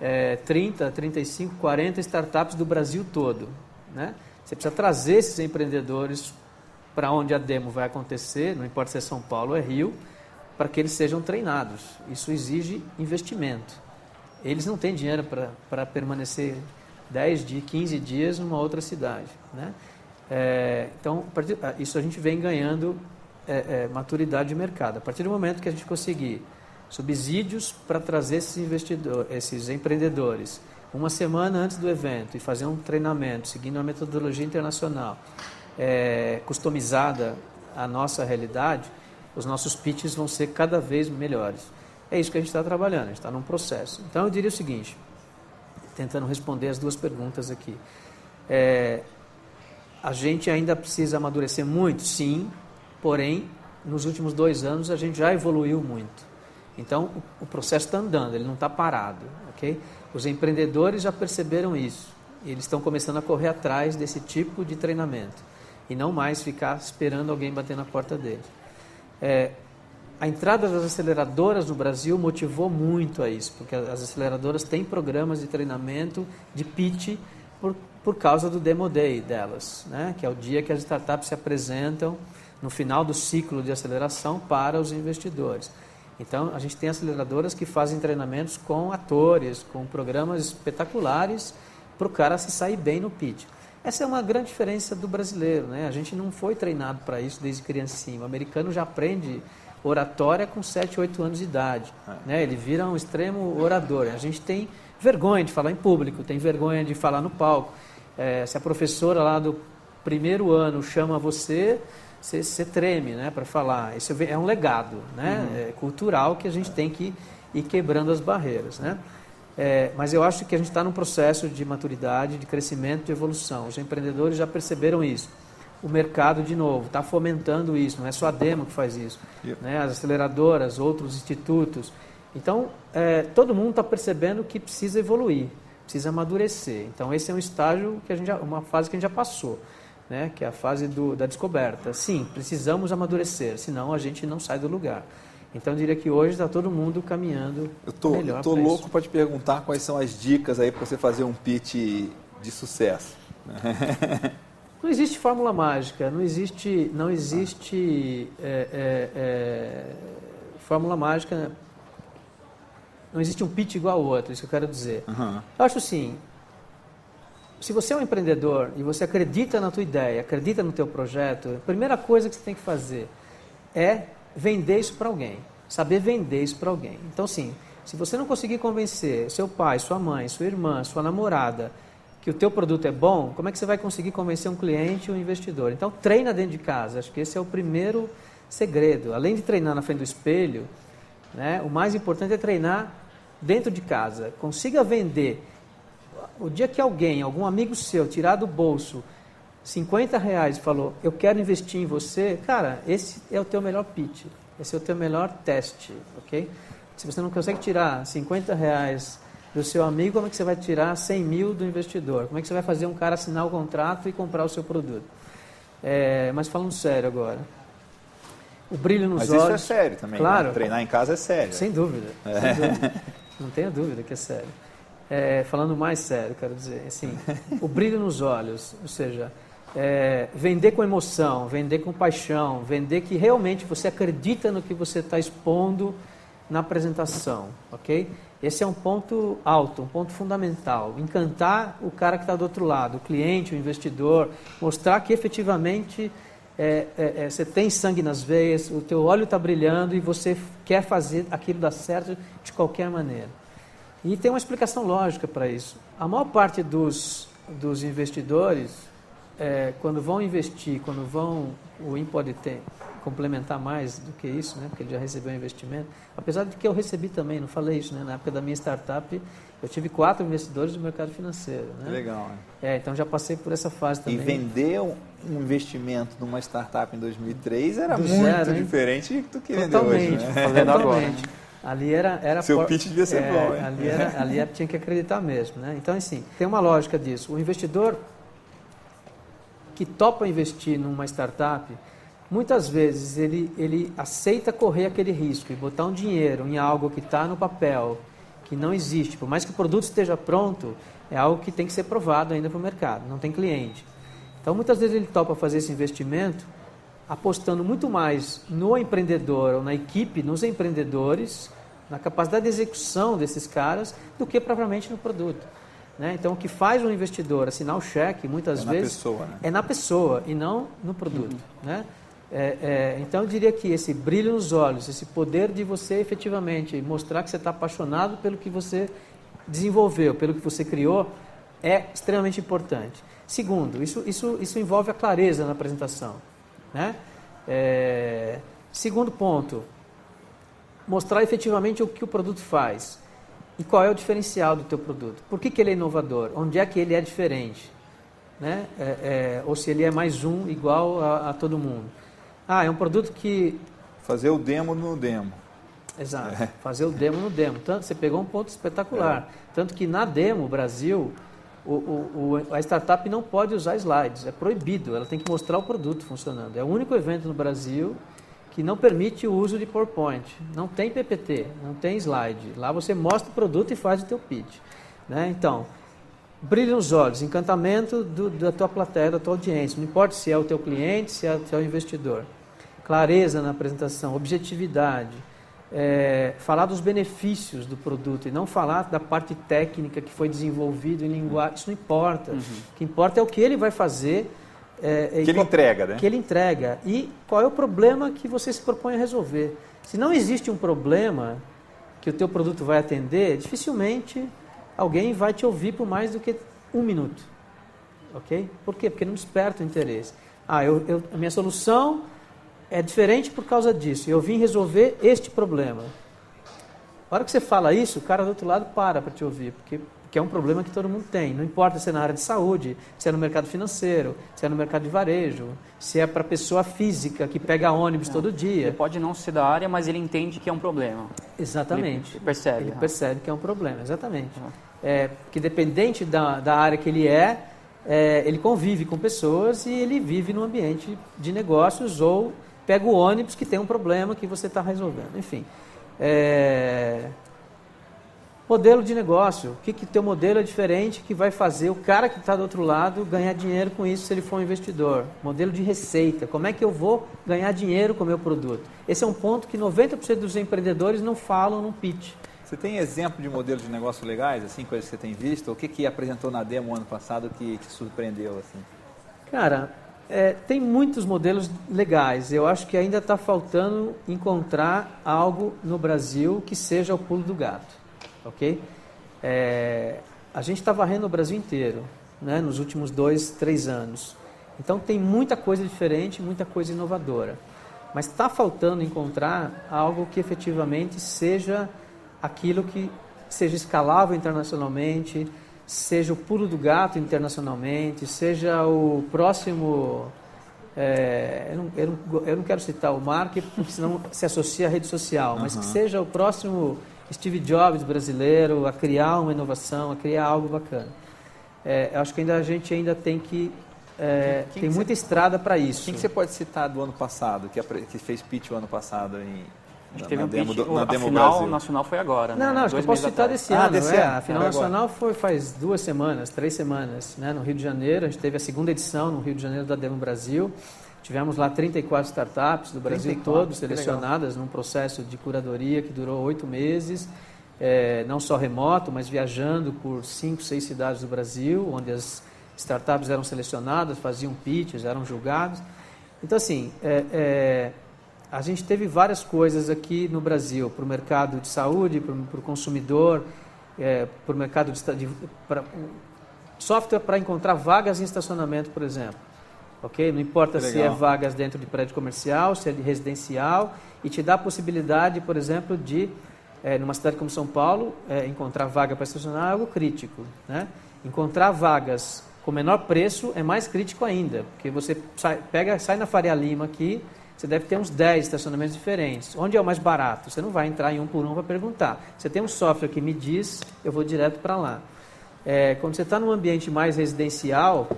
é, 30, 35, 40 startups do Brasil todo. Né? Você precisa trazer esses empreendedores para onde a demo vai acontecer, não importa se é São Paulo ou é Rio, para que eles sejam treinados. Isso exige investimento. Eles não têm dinheiro para permanecer 10 dias, 15 dias numa outra cidade. Né? É, então, isso a gente vem ganhando é, é, maturidade de mercado. A partir do momento que a gente conseguir subsídios para trazer esses investidores, esses empreendedores, uma semana antes do evento e fazer um treinamento seguindo uma metodologia internacional é, customizada à nossa realidade, os nossos pitches vão ser cada vez melhores. É isso que a gente está trabalhando, a gente está num processo. Então eu diria o seguinte, tentando responder as duas perguntas aqui. É, a gente ainda precisa amadurecer muito, sim, porém nos últimos dois anos a gente já evoluiu muito. Então, o, processo está andando, ele não está parado, ok? Os empreendedores já perceberam isso. Eles estão começando a correr atrás desse tipo de treinamento e não mais ficar esperando alguém bater na porta deles. É, a entrada das aceleradoras no Brasil motivou muito a isso, porque as aceleradoras têm programas de treinamento de pitch por, por causa do Demo Day delas, né? que é o dia que as startups se apresentam no final do ciclo de aceleração para os investidores. Então, a gente tem aceleradoras que fazem treinamentos com atores, com programas espetaculares para o cara se sair bem no pitch. Essa é uma grande diferença do brasileiro, né? A gente não foi treinado para isso desde criancinha. O americano já aprende oratória com 7, 8 anos de idade. É. Né? Ele vira um extremo orador. A gente tem vergonha de falar em público, tem vergonha de falar no palco. É, se a professora lá do primeiro ano chama você, você, você treme né, para falar. Isso é um legado né, uhum. é, cultural que a gente tem que ir quebrando as barreiras. Né? É, mas eu acho que a gente está num processo de maturidade, de crescimento, de evolução. Os empreendedores já perceberam isso o mercado de novo, está fomentando isso, não é só a Demo que faz isso, yeah. né? as aceleradoras, outros institutos. Então, é, todo mundo está percebendo que precisa evoluir, precisa amadurecer. Então, esse é um estágio, que a gente já, uma fase que a gente já passou, né? que é a fase do, da descoberta. Sim, precisamos amadurecer, senão a gente não sai do lugar. Então, eu diria que hoje está todo mundo caminhando eu tô, melhor Eu estou louco para te perguntar quais são as dicas aí para você fazer um pitch de sucesso. Não existe fórmula mágica, não existe, não existe é, é, é, fórmula mágica, não existe um pitch igual ao outro, isso que eu quero dizer. Uhum. Eu acho assim, se você é um empreendedor e você acredita na tua ideia, acredita no teu projeto, a primeira coisa que você tem que fazer é vender isso para alguém, saber vender isso para alguém. Então, sim, se você não conseguir convencer seu pai, sua mãe, sua irmã, sua namorada, que o teu produto é bom, como é que você vai conseguir convencer um cliente ou um investidor? Então, treina dentro de casa. Acho que esse é o primeiro segredo. Além de treinar na frente do espelho, né, o mais importante é treinar dentro de casa. Consiga vender. O dia que alguém, algum amigo seu, tirar do bolso 50 reais e falou, eu quero investir em você, cara, esse é o teu melhor pitch. Esse é o teu melhor teste, ok? Se você não consegue tirar 50 reais do seu amigo, como é que você vai tirar 100 mil do investidor? Como é que você vai fazer um cara assinar o contrato e comprar o seu produto? É, mas falando sério agora. O brilho nos mas olhos. Mas isso é sério também. Né? Claro. Né? Treinar em casa é sério. Sem dúvida. É. Sem dúvida. Não tenha dúvida que é sério. É, falando mais sério, quero dizer, assim, o brilho nos olhos, ou seja, é, vender com emoção, vender com paixão, vender que realmente você acredita no que você está expondo na apresentação, ok? Esse é um ponto alto, um ponto fundamental. Encantar o cara que está do outro lado, o cliente, o investidor, mostrar que efetivamente é, é, é, você tem sangue nas veias, o teu olho está brilhando e você quer fazer aquilo dar certo de qualquer maneira. E tem uma explicação lógica para isso. A maior parte dos, dos investidores, é, quando vão investir, quando vão, o IM pode ter, complementar mais do que isso, né? porque ele já recebeu um investimento. Apesar de que eu recebi também, não falei isso, né? na época da minha startup, eu tive quatro investidores do mercado financeiro. Né? Legal. Né? É, então já passei por essa fase também. E vender um investimento numa startup em 2003 era do muito zero, diferente do que vender hoje. Né? Falando agora. Ali era, era Seu por... pitch devia ser é, bom, hein? Ali, era, ali era, tinha que acreditar mesmo. Né? Então, assim, tem uma lógica disso. O investidor que topa investir numa startup, Muitas vezes ele, ele aceita correr aquele risco e botar um dinheiro em algo que está no papel, que não existe. Por mais que o produto esteja pronto, é algo que tem que ser provado ainda para o mercado, não tem cliente. Então muitas vezes ele topa fazer esse investimento apostando muito mais no empreendedor ou na equipe, nos empreendedores, na capacidade de execução desses caras, do que propriamente no produto. Né? Então, o que faz um investidor assinar o cheque, muitas é vezes, pessoa, né? é na pessoa e não no produto. Uhum. Né? É, é, então eu diria que esse brilho nos olhos, esse poder de você efetivamente mostrar que você está apaixonado pelo que você desenvolveu, pelo que você criou, é extremamente importante. Segundo, isso, isso, isso envolve a clareza na apresentação. Né? É, segundo ponto, mostrar efetivamente o que o produto faz e qual é o diferencial do teu produto. Por que, que ele é inovador? Onde é que ele é diferente? Né? É, é ou se ele é mais um igual a, a todo mundo. Ah, é um produto que... Fazer o demo no demo. Exato, é. fazer o demo no demo. Tanto, você pegou um ponto espetacular. É. Tanto que na demo, Brasil, o, o, a startup não pode usar slides, é proibido, ela tem que mostrar o produto funcionando. É o único evento no Brasil que não permite o uso de PowerPoint. Não tem PPT, não tem slide. Lá você mostra o produto e faz o teu pitch. Né? Então, brilho nos olhos, encantamento do, da tua plateia, da tua audiência. Não importa se é o teu cliente, se é o teu investidor. Clareza na apresentação, objetividade. É, falar dos benefícios do produto e não falar da parte técnica que foi desenvolvido em linguagem. Isso não importa. Uhum. O que importa é o que ele vai fazer é, que ele entrega, né? Que ele entrega. E qual é o problema que você se propõe a resolver? Se não existe um problema que o teu produto vai atender, dificilmente alguém vai te ouvir por mais do que um minuto. Ok? Por quê? Porque não desperta o interesse. Ah, eu, eu, a minha solução é diferente por causa disso. Eu vim resolver este problema. A hora que você fala isso, o cara do outro lado para para te ouvir, porque que é um problema que todo mundo tem. Não importa se é na área de saúde, se é no mercado financeiro, se é no mercado de varejo, se é para pessoa física que pega ônibus não. todo dia. Ele pode não ser da área, mas ele entende que é um problema. Exatamente. Ele percebe. Ele percebe que é um problema, exatamente. Uhum. É, que dependente da, da área que ele é, é, ele convive com pessoas e ele vive no ambiente de negócios ou pega o ônibus que tem um problema que você está resolvendo. Enfim. É, Modelo de negócio. O que, que teu modelo é diferente que vai fazer o cara que está do outro lado ganhar dinheiro com isso se ele for um investidor? Modelo de receita. Como é que eu vou ganhar dinheiro com o meu produto? Esse é um ponto que 90% dos empreendedores não falam no pitch. Você tem exemplo de modelos de negócio legais, assim, coisas que você tem visto? O que, que apresentou na demo ano passado que te surpreendeu? assim? Cara, é, tem muitos modelos legais. Eu acho que ainda está faltando encontrar algo no Brasil que seja o pulo do gato ok? É, a gente está varrendo o Brasil inteiro, né, nos últimos dois, três anos. Então tem muita coisa diferente, muita coisa inovadora. Mas está faltando encontrar algo que efetivamente seja aquilo que seja escalável internacionalmente, seja o pulo do gato internacionalmente, seja o próximo. É, eu, não, eu, não, eu, não, quero citar o marketing, porque senão se associa à rede social, mas uhum. que seja o próximo Steve Jobs brasileiro a criar uma inovação, a criar algo bacana. É, acho que ainda a gente ainda tem que é, quem tem que muita você, estrada para isso. Quem que você pode citar do ano passado que, que fez pitch o ano passado em a gente teve um demo, pitch, na a demo final Brasil. nacional foi agora, Não, né? não, acho que eu posso citar desse ah, ano. Desse é, ano. A final nacional foi faz duas semanas, três semanas, né, no Rio de Janeiro. A gente teve a segunda edição no Rio de Janeiro da Demo Brasil. Tivemos lá 34 startups do Brasil 34, todo selecionadas num processo de curadoria que durou oito meses é, não só remoto, mas viajando por cinco, seis cidades do Brasil, onde as startups eram selecionadas, faziam pitches, eram julgados. Então, assim, é, é, a gente teve várias coisas aqui no Brasil, para o mercado de saúde, para o consumidor, é, para o mercado de, de pra, software para encontrar vagas em estacionamento, por exemplo. Ok? Não importa se é vagas dentro de prédio comercial, se é de residencial, e te dá a possibilidade, por exemplo, de é, numa cidade como São Paulo, é, encontrar vaga para estacionar é algo crítico. Né? Encontrar vagas com menor preço é mais crítico ainda, porque você sai, pega, sai na Faria Lima aqui, você deve ter uns 10 estacionamentos diferentes. Onde é o mais barato? Você não vai entrar em um por um para perguntar. Você tem um software que me diz, eu vou direto para lá. É, quando você está num ambiente mais residencial,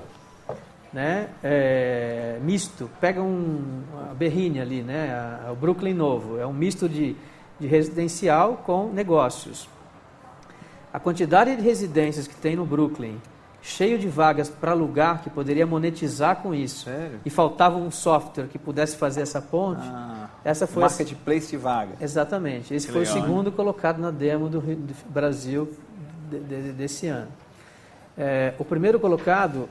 né, é, misto, pega um, a Berrine ali, né, a, a, o Brooklyn Novo, é um misto de de residencial com negócios. A quantidade de residências que tem no Brooklyn, cheio de vagas para alugar, que poderia monetizar com isso, Sério? e faltava um software que pudesse fazer essa ponte, ah, essa foi marketplace de vaga. Exatamente. Esse que foi legal, o segundo colocado na demo do, do Brasil de, de, desse ano. É, o primeiro colocado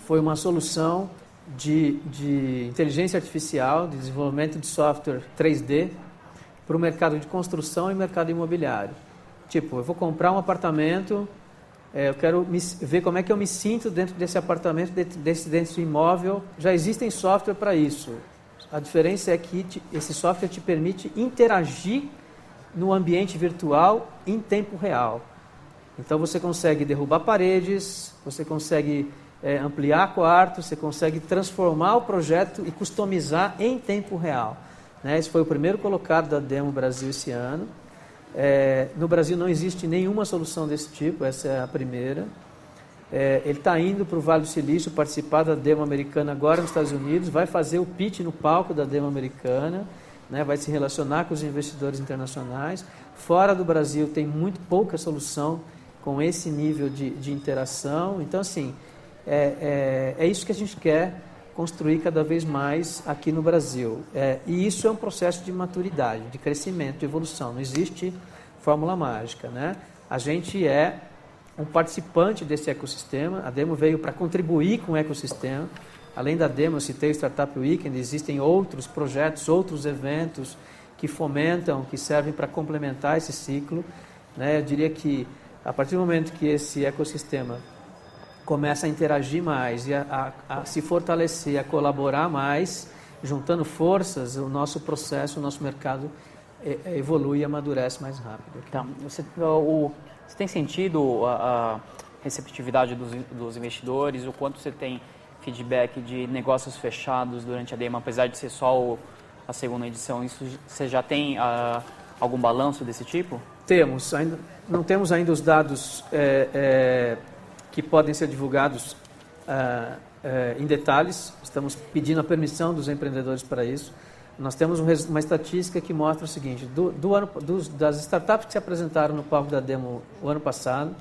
foi uma solução de, de inteligência artificial, de desenvolvimento de software 3D, para o mercado de construção e mercado imobiliário. Tipo, eu vou comprar um apartamento, é, eu quero me, ver como é que eu me sinto dentro desse apartamento, dentro desse, desse imóvel. Já existem software para isso. A diferença é que te, esse software te permite interagir no ambiente virtual em tempo real. Então você consegue derrubar paredes, você consegue é, ampliar quartos, você consegue transformar o projeto e customizar em tempo real. Né? Esse foi o primeiro colocado da Demo Brasil esse ano. É, no Brasil não existe nenhuma solução desse tipo, essa é a primeira. É, ele está indo para o Vale do Silício participar da Demo Americana agora nos Estados Unidos, vai fazer o pitch no palco da Demo Americana, né? vai se relacionar com os investidores internacionais. Fora do Brasil tem muito pouca solução com esse nível de, de interação. Então, assim, é, é, é, isso que a gente quer construir cada vez mais aqui no Brasil. É, e isso é um processo de maturidade, de crescimento, de evolução. Não existe fórmula mágica. Né? A gente é um participante desse ecossistema. A Demo veio para contribuir com o ecossistema. Além da Demo, eu citei o Startup Weekend, existem outros projetos, outros eventos que fomentam, que servem para complementar esse ciclo. Né? Eu diria que a partir do momento que esse ecossistema começa a interagir mais e a, a, a, se fortalecer, a colaborar mais, juntando forças, o nosso processo, o nosso mercado evolui e amadurece mais rápido. Tá. Você, o, você tem sentido a, a receptividade dos, dos, investidores, o quanto você tem feedback de negócios fechados durante a demo, apesar de ser só o, a segunda edição, isso você já tem algum balanço desse tipo? Temos, ainda, não temos ainda os dados é, é, que podem ser divulgados é, é, em detalhes. Estamos pedindo a permissão dos empreendedores para isso. Nós temos uma estatística que mostra o seguinte: do, do ano, dos, das startups que se apresentaram no palco da demo o ano passado,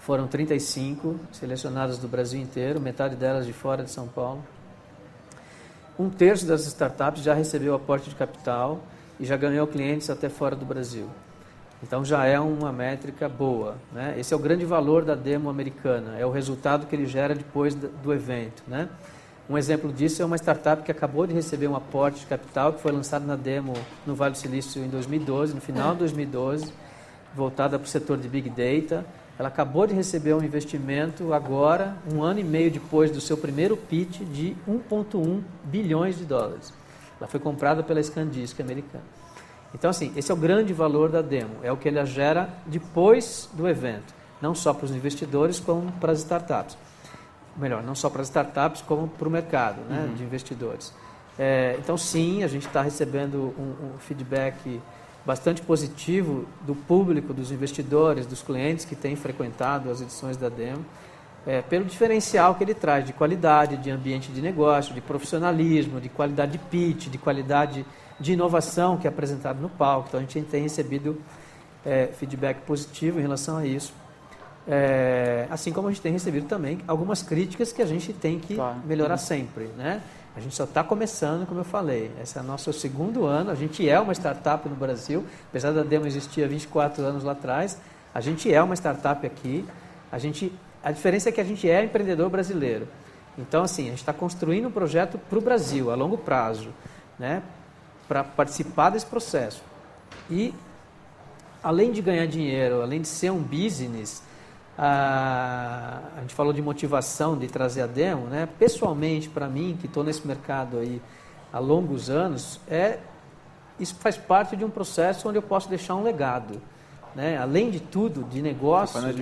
foram 35 selecionadas do Brasil inteiro, metade delas de fora de São Paulo. Um terço das startups já recebeu aporte de capital e já ganhou clientes até fora do Brasil. Então já é uma métrica boa. Né? Esse é o grande valor da demo americana, é o resultado que ele gera depois do evento. Né? Um exemplo disso é uma startup que acabou de receber um aporte de capital, que foi lançado na demo no Vale do Silício em 2012, no final de 2012, voltada para o setor de Big Data. Ela acabou de receber um investimento agora, um ano e meio depois do seu primeiro pitch, de 1,1 bilhões de dólares. Ela foi comprada pela Scandisk americana. Então, assim, esse é o grande valor da demo, é o que ele gera depois do evento, não só para os investidores, como para as startups. Melhor, não só para as startups, como para o mercado né, uhum. de investidores. É, então, sim, a gente está recebendo um, um, feedback bastante positivo do público, dos investidores, dos clientes que têm frequentado as edições da demo, é, pelo diferencial que ele traz de qualidade, de ambiente de negócio, de profissionalismo, de qualidade de pitch, de qualidade de inovação que é apresentado no palco. Então a gente tem recebido é, feedback positivo em relação a isso. É, assim como a gente tem recebido também algumas críticas que a gente tem que claro. melhorar sempre. Né? A gente só está começando, como eu falei. Esse é o nosso segundo ano. A gente é uma startup no Brasil, apesar da demo existir há 24 anos lá atrás. A gente é uma startup aqui. A, gente, a diferença é que a gente é empreendedor brasileiro. Então, assim, a gente está construindo um projeto para o Brasil, a longo prazo, né? Para participar desse processo. E, além de ganhar dinheiro, além de ser um business, a, a gente falou de motivação de trazer a demo, né? pessoalmente, para mim, que estou nesse mercado aí há longos anos, é, isso faz parte de um processo onde eu posso deixar um legado. Né? Além de tudo, de negócio, né?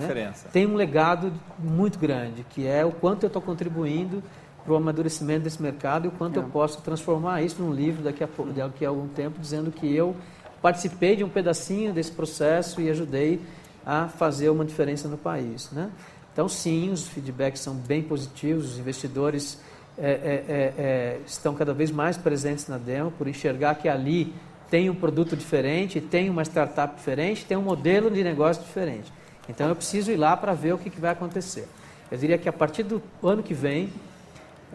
tem um legado muito grande, que é o quanto eu estou contribuindo para o amadurecimento desse mercado e o quanto é. eu posso transformar isso num livro daqui a, daqui a algum tempo, dizendo que eu participei de um pedacinho desse processo e ajudei a fazer uma diferença no país. Né? Então, sim, os feedbacks são bem positivos, os investidores é, é, é, é estão cada vez mais presentes na demo, por enxergar que ali tem um produto diferente, tem uma startup diferente, tem um modelo de negócio diferente. Então, eu preciso ir lá para ver o que, que vai acontecer. Eu diria que a partir do ano que vem,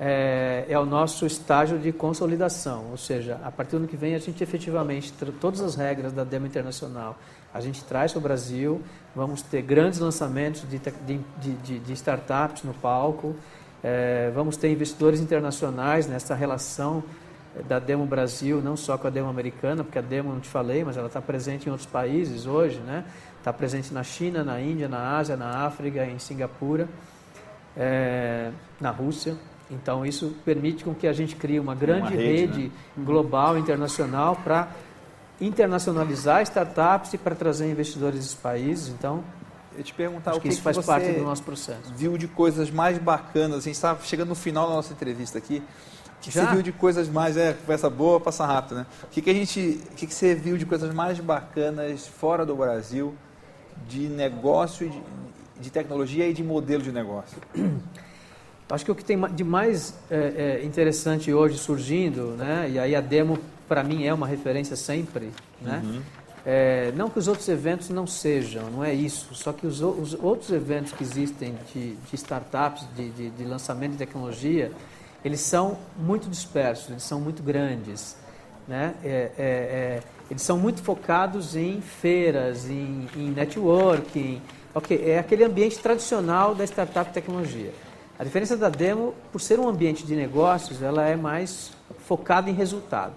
é, é, o nosso estágio de consolidação, ou seja, a partir do ano que vem a gente efetivamente, todas as regras da Demo Internacional, a gente traz para o Brasil, vamos ter grandes lançamentos de, de, de, de startups no palco, é, vamos ter investidores internacionais nessa relação da Demo Brasil, não só com a Demo Americana, porque a Demo não te falei, mas ela está presente em outros países hoje, né? Está presente na China, na Índia, na Ásia, na África, em Singapura, é, na Rússia. Então, isso permite com que a gente crie uma grande uma rede, rede né? global, internacional, para internacionalizar startups e para trazer investidores dos países. Então, eu te perguntar Acho o que que, isso que faz você parte do nosso processo. viu de coisas mais bacanas. Assim, está chegando no final da nossa entrevista aqui. O que Já? você viu de coisas mais. É, conversa boa, passa rápido, né? O que, que a gente. O que, que você viu de coisas mais bacanas fora do Brasil, de negócio, de, de tecnologia e de modelo de negócio? Acho que o que tem de mais é, é, interessante hoje surgindo, né, e aí a demo para mim é uma referência sempre, né, é, não que os outros eventos não sejam, não é isso, só que os, os outros eventos que existem de, de startups, de, de, de lançamento de tecnologia, eles são muito dispersos, eles são muito grandes, né, é, é, é, eles são muito focados em feiras, em, em networking, ok, é aquele ambiente tradicional da startup tecnologia. A diferença da demo, por ser um ambiente de negócios, ela é mais focada em resultado.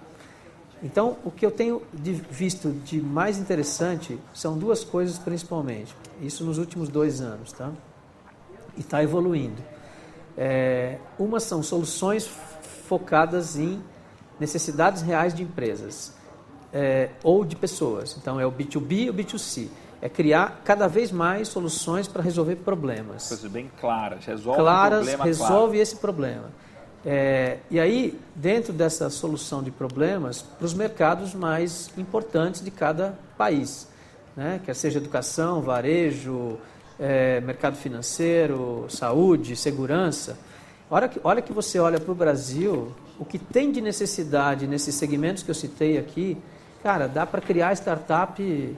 Então, o que eu tenho de- visto de mais interessante são duas coisas principalmente. Isso nos últimos dois anos, tá? E está evoluindo. É, uma são soluções focadas em necessidades reais de empresas é, ou de pessoas. Então, é o B2B e o B2C. É criar cada vez mais soluções para resolver problemas Coisas bem claras, resolve um claras problema resolve esse problema. É, e aí, dentro dessa solução de problemas, para os mercados mais importantes de cada país, né? quer seja educação, varejo, é, mercado financeiro, saúde, segurança. Olha que, olha que você olha para o Brasil, o que tem de necessidade nesses segmentos que eu citei aqui, cara, dá para criar startup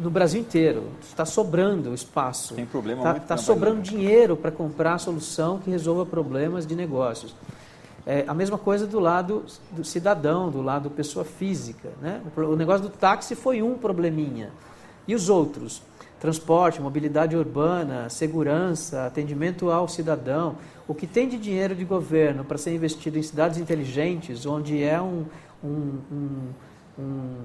no Brasil inteiro. Está sobrando espaço. Tem problema Está tá tempo sobrando ainda. dinheiro para comprar a solução que resolva problemas de negócios. É, a mesma coisa do lado do cidadão, do lado pessoa física. Né? O negócio do táxi foi um probleminha. E os outros? Transporte, mobilidade urbana, segurança, atendimento ao cidadão. O que tem de dinheiro de governo para ser investido em cidades inteligentes, onde é um, um, um, um,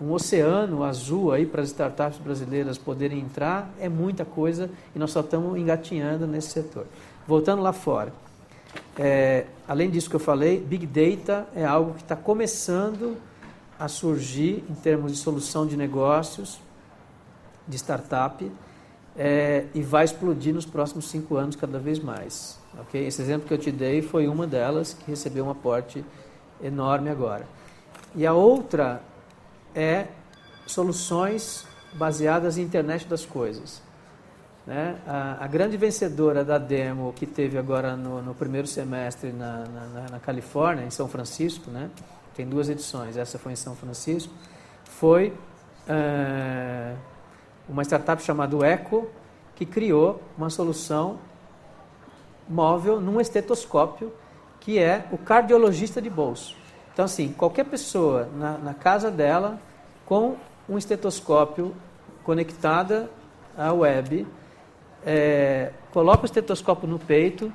um oceano azul aí para as startups brasileiras poderem entrar, é muita coisa e nós só estamos engatinhando nesse setor. Voltando lá fora. É, além disso que eu falei, Big Data é algo que está começando a surgir em termos de solução de negócios, de startup, é, e vai explodir nos próximos cinco anos cada vez mais. ok? Esse exemplo que eu te dei foi uma delas que recebeu um aporte enorme agora. E a outra é soluções baseadas em internet das coisas. Né? A, a grande vencedora da demo que teve agora no, no primeiro semestre na, na- na- Califórnia, em São Francisco, né? tem duas edições, essa foi em São Francisco, foi eh, uma startup chamada Eco, que criou uma solução móvel num estetoscópio, que é o cardiologista de bolso. Então, assim, qualquer pessoa na, na casa dela, com um estetoscópio conectada à web, é, coloca o estetoscópio no peito,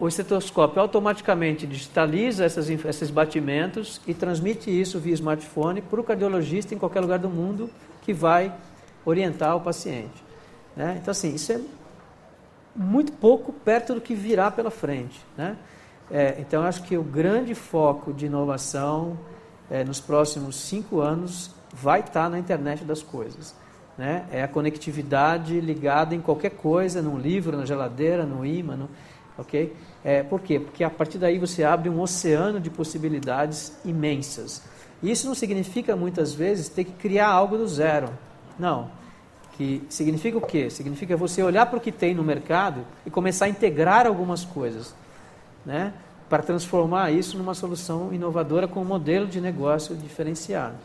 o estetoscópio automaticamente digitaliza essas, esses batimentos e transmite isso via smartphone para o cardiologista em qualquer lugar do mundo que vai orientar o paciente. né? Então, assim, isso é muito pouco perto do que virá pela frente. Né? É, então, acho que o grande foco de inovação é, nos próximos cinco anos vai estar na internet das coisas. Né? É a conectividade ligada em qualquer coisa, num livro, na geladeira, no imã, no, ok? É, por quê? Porque a partir daí você abre um oceano de possibilidades imensas. Isso não significa muitas vezes ter que criar algo do zero. Não. Que significa o quê? Significa você olhar para o que tem no mercado e começar a integrar algumas coisas, né? Para transformar isso numa solução inovadora com um modelo de negócio diferenciado.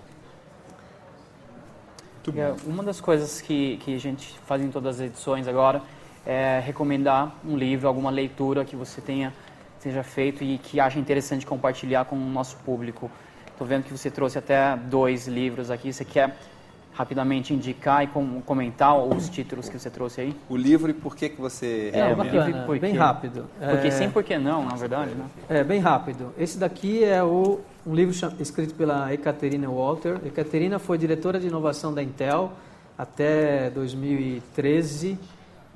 É, uma das coisas que, que a gente faz em todas as edições agora é recomendar um livro, alguma leitura que você tenha seja feito e que acha interessante compartilhar com o nosso público. Estou vendo que você trouxe até dois livros aqui. Você quer rapidamente indicar e com- comentar os títulos que você trouxe aí? O livro e por que, que você É, É, recomenda? livro bacana, por bem rápido. Porque É, sem por que não, na verdade, né? É, bem rápido. Esse daqui é o, um livro escrito pela Ekaterina Walter. Ekaterina foi diretora de inovação da Intel até 2013,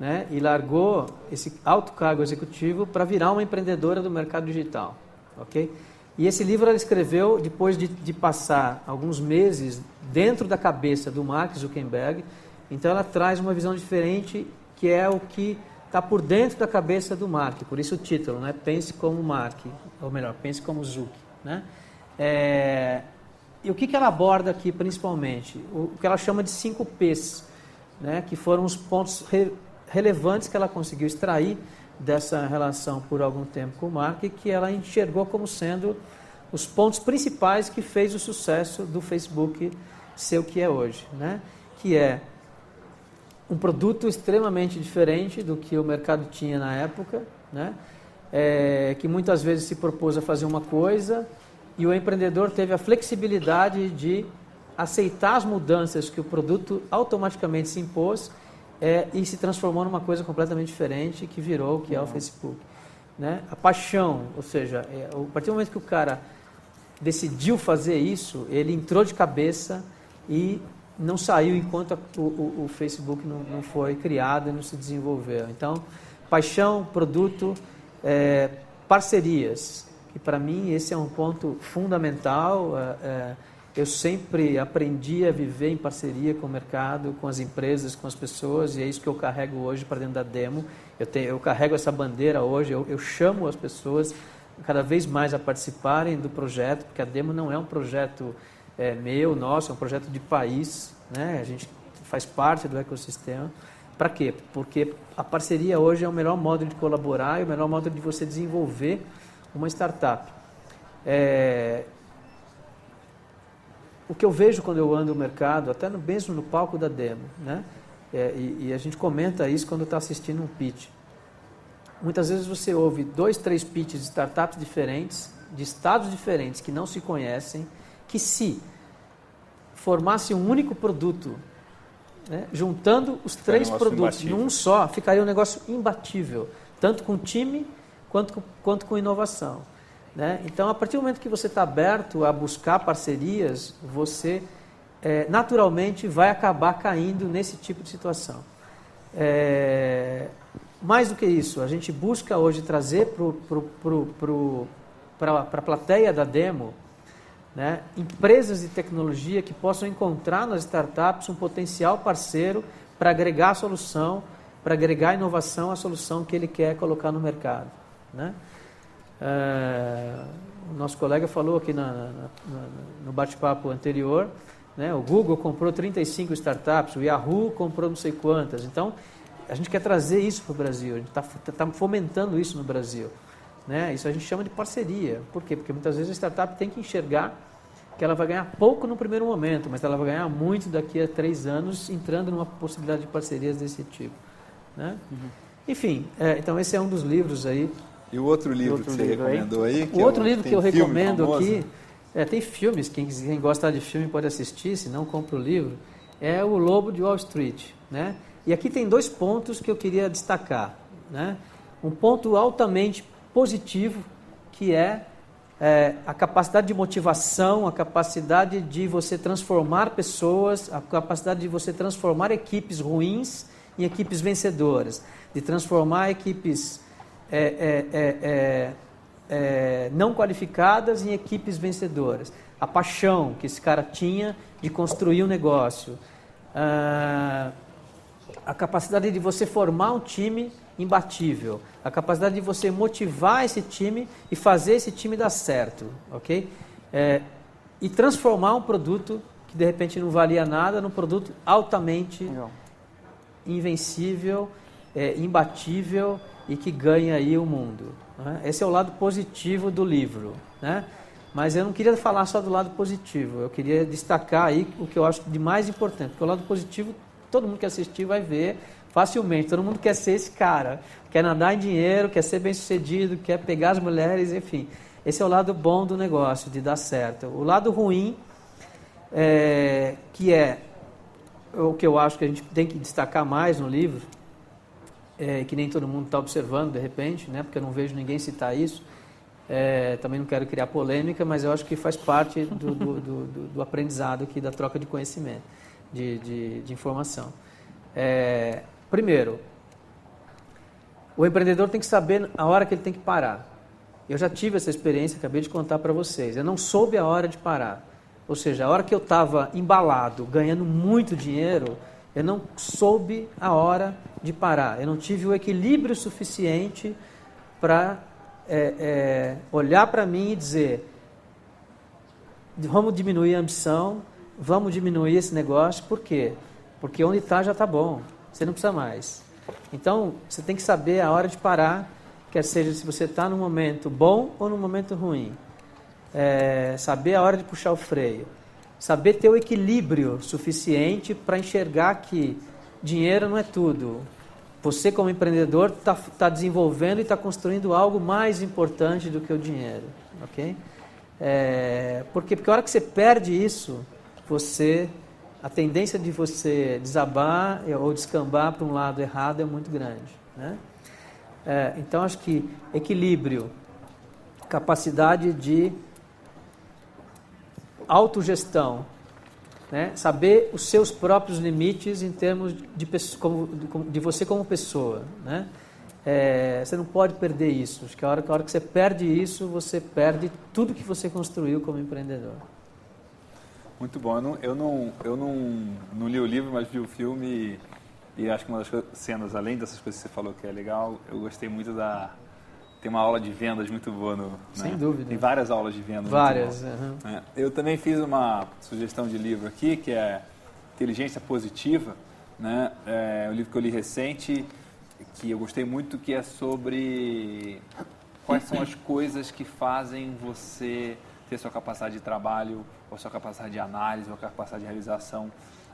né? E largou esse alto cargo executivo para virar uma empreendedora do mercado digital, ok? E esse livro ela escreveu depois de, de passar alguns meses dentro da cabeça do Mark Zuckerberg Então ela traz uma visão diferente que é o que está por dentro da cabeça do Mark, por isso o título, né? Pense como Mark, ou melhor, pense como Zuck, né? É, e o que, que ela aborda aqui principalmente? O, que ela chama de 5 P's, né? que foram os pontos re, relevantes que ela conseguiu extrair dessa relação por algum tempo com o Mark que ela enxergou como sendo os pontos principais que fez o sucesso do Facebook ser o que é hoje, né? que é um produto extremamente diferente do que o mercado tinha na época, né? É, que muitas vezes se propôs a fazer uma coisa e o empreendedor teve a flexibilidade de aceitar as mudanças que o produto automaticamente se impôs é, e se transformou numa coisa completamente diferente que virou o que é o Facebook. Né? A paixão, ou seja, é, a partir do momento que o cara decidiu fazer isso, ele entrou de cabeça e não saiu enquanto a, o, o, Facebook não, não, foi criado e não se desenvolveu. Então, paixão, produto, é, parcerias. E para mim esse é um ponto fundamental. É, é, eu sempre aprendi a viver em parceria com o mercado, com as empresas, com as pessoas, e é isso que eu carrego hoje para dentro da demo. Eu, tenho, eu carrego essa bandeira hoje, eu, eu chamo as pessoas cada vez mais a participarem do projeto, porque a demo não é um projeto é, meu, nosso, é um projeto de país, né? a gente faz parte do ecossistema. Para quê? Porque a parceria hoje é o melhor modo de colaborar e o melhor modo de você desenvolver uma startup. É, o que eu vejo quando eu ando no mercado, até no, mesmo no palco da demo, né? É, e, e, a gente comenta isso quando está assistindo um pitch. Muitas vezes você ouve dois, três pitches de startups diferentes, de estados diferentes, que não se conhecem, que se formasse um único produto, né, juntando os três um produtos imbatível. num só, ficaria um negócio imbatível, tanto com time quanto, quanto com inovação. Né? Então, a partir do momento que você está aberto a buscar parcerias, você é, naturalmente vai acabar caindo nesse tipo de situação. É, mais do que isso, a gente busca hoje trazer para a plateia da demo né, empresas de tecnologia que possam encontrar nas startups um potencial parceiro para agregar a solução, para agregar inovação à solução que ele quer colocar no mercado. Né? É, o nosso colega falou aqui na, na, na, no bate-papo anterior, né, o Google comprou 35 startups, o Yahoo comprou não sei quantas. Então, a gente quer trazer isso para o Brasil, a gente está tá fomentando isso no Brasil. Né? Isso a gente chama de parceria. Por quê? Porque muitas vezes a startup tem que enxergar que ela vai ganhar pouco no primeiro momento, mas ela vai ganhar muito daqui a três anos entrando numa possibilidade de parcerias desse tipo. Né? Uhum. Enfim, é, então esse é um dos livros aí. E o outro livro outro que você livro recomendou aí? o outro é o, livro que eu recomendo aqui, é, tem filmes, quem, quem gostar de filme pode assistir, se não compra o livro, é O Lobo de Wall Street. Né? E aqui tem dois pontos que eu queria destacar. Né? Um ponto altamente positivo, que é, é, a capacidade de motivação, a capacidade de você transformar pessoas, a capacidade de você transformar equipes ruins em equipes vencedoras, de transformar equipes é, é, é, é, é não qualificadas em equipes vencedoras. A paixão que esse cara tinha de construir um negócio. Ah, a capacidade de você formar um time imbatível. A capacidade de você motivar esse time e fazer esse time dar certo, ok? É, e transformar um produto que de repente não valia nada num produto altamente Legal. invencível, é, imbatível e que ganha aí o mundo. Né? Esse é o lado positivo do livro, né? Mas eu não queria falar só do lado positivo, eu queria destacar aí o que eu acho de mais importante, porque o lado positivo todo mundo que assistir vai ver facilmente. Todo mundo quer ser esse cara, quer nadar em dinheiro, quer ser bem sucedido, quer pegar as mulheres, enfim. Esse é o lado bom do negócio, de dar certo. O lado ruim, é, que é o que eu acho que a gente tem que destacar mais no livro, é, que nem todo mundo está observando de repente, né, porque eu não vejo ninguém citar isso. É, também não quero criar polêmica, mas eu acho que faz parte do, do, do, do aprendizado aqui, da troca de conhecimento, de, de, de informação. É, Primeiro, o empreendedor tem que saber a hora que ele tem que parar. Eu já tive essa experiência, acabei de contar para vocês. Eu não soube a hora de parar. Ou seja, a hora que eu estava embalado, ganhando muito dinheiro, Eu não soube a hora de parar. Eu não tive o equilíbrio suficiente para é, é, olhar para mim e dizer: vamos diminuir a ambição, vamos diminuir esse negócio. Por quê? Porque onde está já está bom. Você não precisa mais. Então, você tem que saber a hora de parar, quer seja se você está num momento bom ou num momento ruim. É, saber a hora de puxar o freio. Saber ter o equilíbrio suficiente para enxergar que dinheiro não é tudo. Você, como empreendedor, está tá desenvolvendo e está construindo algo mais importante do que o dinheiro. Ok? É, porque, porque a hora que você perde isso, você a tendência de você desabar ou descambar para um lado errado é muito grande. Né? É, então, acho que equilíbrio, capacidade de autogestão, né? saber os seus próprios limites em termos de, de você como pessoa. Né? É, você não pode perder isso. Acho que a hora, a hora que você perde isso, você perde tudo que você construiu como empreendedor. Muito bom. Eu não, eu não, eu não, não li o livro, mas vi o filme e, e acho que uma das cenas, além dessas coisas que você falou que é legal, eu gostei muito da... Tem uma aula de vendas muito boa no... Sem né? dúvida. Tem várias aulas de vendas. Várias. Uhum. É. Eu também fiz uma sugestão de livro aqui, que é Inteligência Positiva, né? É um livro que eu li recente, que eu gostei muito, que é sobre quais são as coisas que fazem você ter sua capacidade de trabalho, ou sua capacidade de análise, ou capacidade de realização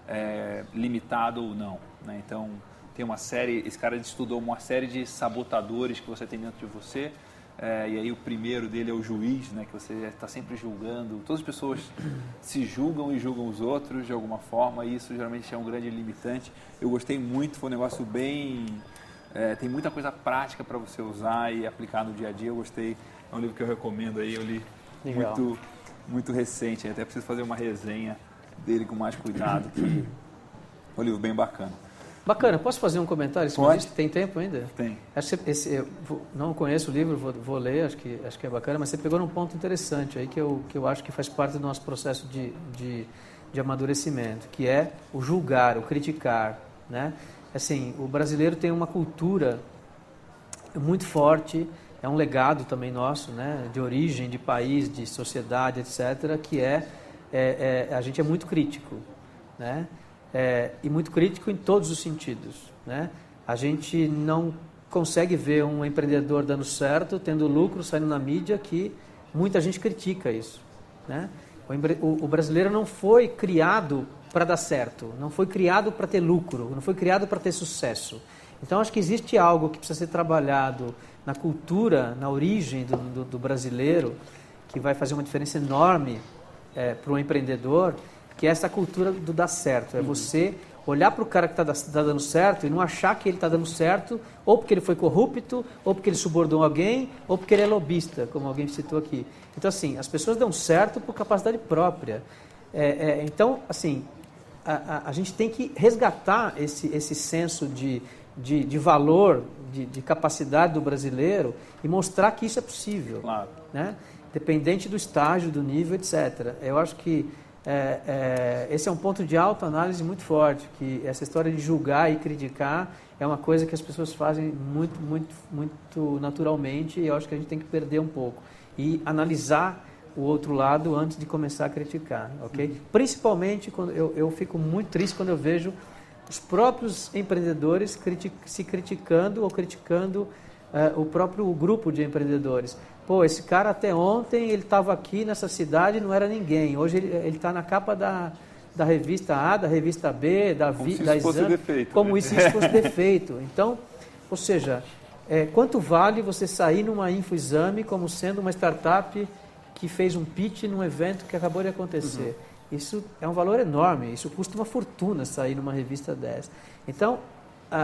é, limitada ou não. Né? Então, tem uma série, esse cara estudou uma série de sabotadores que você tem dentro de você, é, e aí o primeiro dele é o juiz, né, que você está sempre julgando. Todas as pessoas se julgam e julgam os outros de alguma forma, e isso geralmente é um grande limitante. Eu gostei muito, foi um negócio bem... É, tem muita coisa prática para você usar e aplicar no dia a dia. Eu gostei, é um livro que eu recomendo aí, eu li Legal. muito, muito recente. Até preciso fazer uma resenha dele com mais cuidado, que é um livro bem bacana. Bacana, posso fazer um comentário? Pode. Tem tempo ainda? Tem. Acho que esse, eu não conheço o livro, vou, vou, ler, acho que, acho que é bacana, mas você pegou num ponto interessante aí que eu, que eu acho que faz parte do nosso processo de, de, de amadurecimento, que é o julgar, o criticar. Né? Assim, o brasileiro tem uma cultura muito forte é um legado também nosso, né, de origem, de país, de sociedade, etc., que é, é, é a gente é muito crítico, né, é, e muito crítico em todos os sentidos, né. A gente não consegue ver um empreendedor dando certo, tendo lucro, saindo na mídia, que muita gente critica isso, né. O, o brasileiro não foi criado para dar certo, não foi criado para ter lucro, não foi criado para ter sucesso. Então acho que existe algo que precisa ser trabalhado na cultura, na origem do, do, do brasileiro, que vai fazer uma diferença enorme é, para o empreendedor, que é essa cultura do dar certo. É uhum. você olhar para o cara que está tá dando certo e não achar que ele está dando certo, ou porque ele foi corrupto, ou porque ele subornou alguém, ou porque ele é lobista, como alguém citou aqui. Então, assim, as pessoas dão certo por capacidade própria. É, é, então, assim, a, a, a, gente tem que resgatar esse, esse senso de, de, de valor, de, de, capacidade do brasileiro e mostrar que isso é possível. Claro. Né? Dependente do estágio, do nível, etc. Eu acho que é, é, esse é um ponto de autoanálise muito forte, que essa história de julgar e criticar é uma coisa que as pessoas fazem muito, muito, muito naturalmente e eu acho que a gente tem que perder um pouco. E analisar o outro lado antes de começar a criticar, ok? Principalmente quando eu, eu fico muito triste quando eu vejo os próprios empreendedores critic se criticando ou criticando uh, o próprio grupo de empreendedores. Pô, esse cara até ontem ele estava aqui nessa cidade não era ninguém. Hoje ele está na capa da, da revista A, da revista B, da, como vi, da Exame, defeito, como né? se isso fosse defeito. Então, ou seja, é, quanto vale você sair numa InfoExame como sendo uma startup que fez um pitch num evento que acabou de acontecer? Uhum. Isso é um valor enorme, isso custa uma fortuna sair numa revista dessa. Então, a,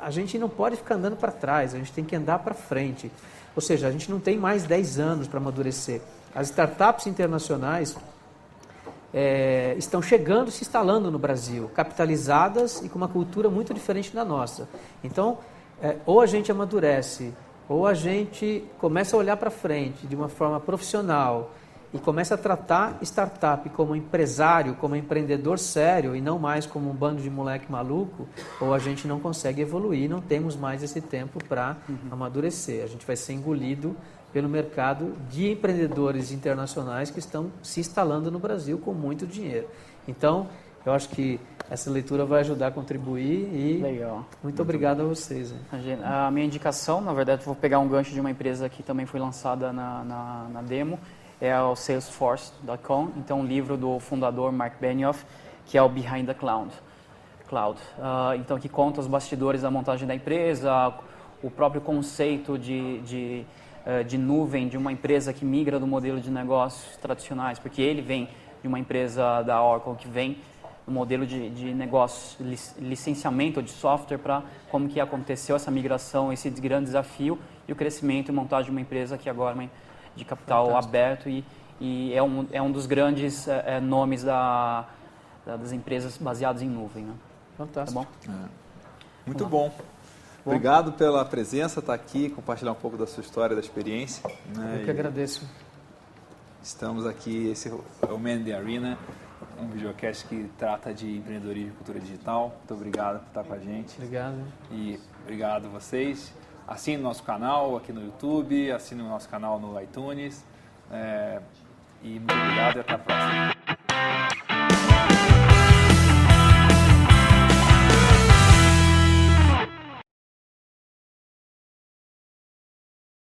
a, a gente não pode ficar andando para trás, a gente tem que andar para frente. Ou seja, a gente não tem mais 10 anos para amadurecer. As startups internacionais é, estão chegando, se instalando no Brasil, capitalizadas e com uma cultura muito diferente da nossa. Então, é, ou a gente amadurece, ou a gente começa a olhar para frente de uma forma profissional, e comece a tratar startup como empresário, como empreendedor sério e não mais como um bando de moleque maluco, ou a gente não consegue evoluir, não temos mais esse tempo para uhum. amadurecer. A gente vai ser engolido pelo mercado de empreendedores internacionais que estão se instalando no Brasil com muito dinheiro. Então, eu acho que essa leitura vai ajudar a contribuir e Legal. muito obrigado a vocês. A minha indicação, na verdade, vou pegar um gancho de uma empresa que também foi lançada na, na, na demo, é o Salesforce.com, então um livro do fundador Mark Benioff, que é o Behind the Cloud. Cloud. Uh, então, que conta os bastidores da montagem da empresa, o próprio conceito de, de, uh, de nuvem de uma empresa que migra do modelo de negócios tradicionais, porque ele vem de uma empresa da Oracle que vem no modelo de, de negócio, licenciamento de software para como que aconteceu essa migração, esse grande desafio e o crescimento e montagem de uma empresa que agora é de capital Fantástico. aberto e, e, é, um, é um dos grandes é, nomes da, da, das empresas baseadas em nuvem. Né? Fantástico. Tá bom? É. Muito bom. bom. Obrigado pela presença, estar tá aqui, compartilhar um pouco da sua história, da experiência. Né? Eu que agradeço. Estamos aqui, esse é o Man the Arena um videocast que trata de empreendedorismo e cultura digital. Muito obrigado por estar com a gente. Obrigado. E obrigado a vocês. Assine o nosso canal aqui no YouTube, assine o nosso canal no iTunes. É, e muito obrigado e até a próxima.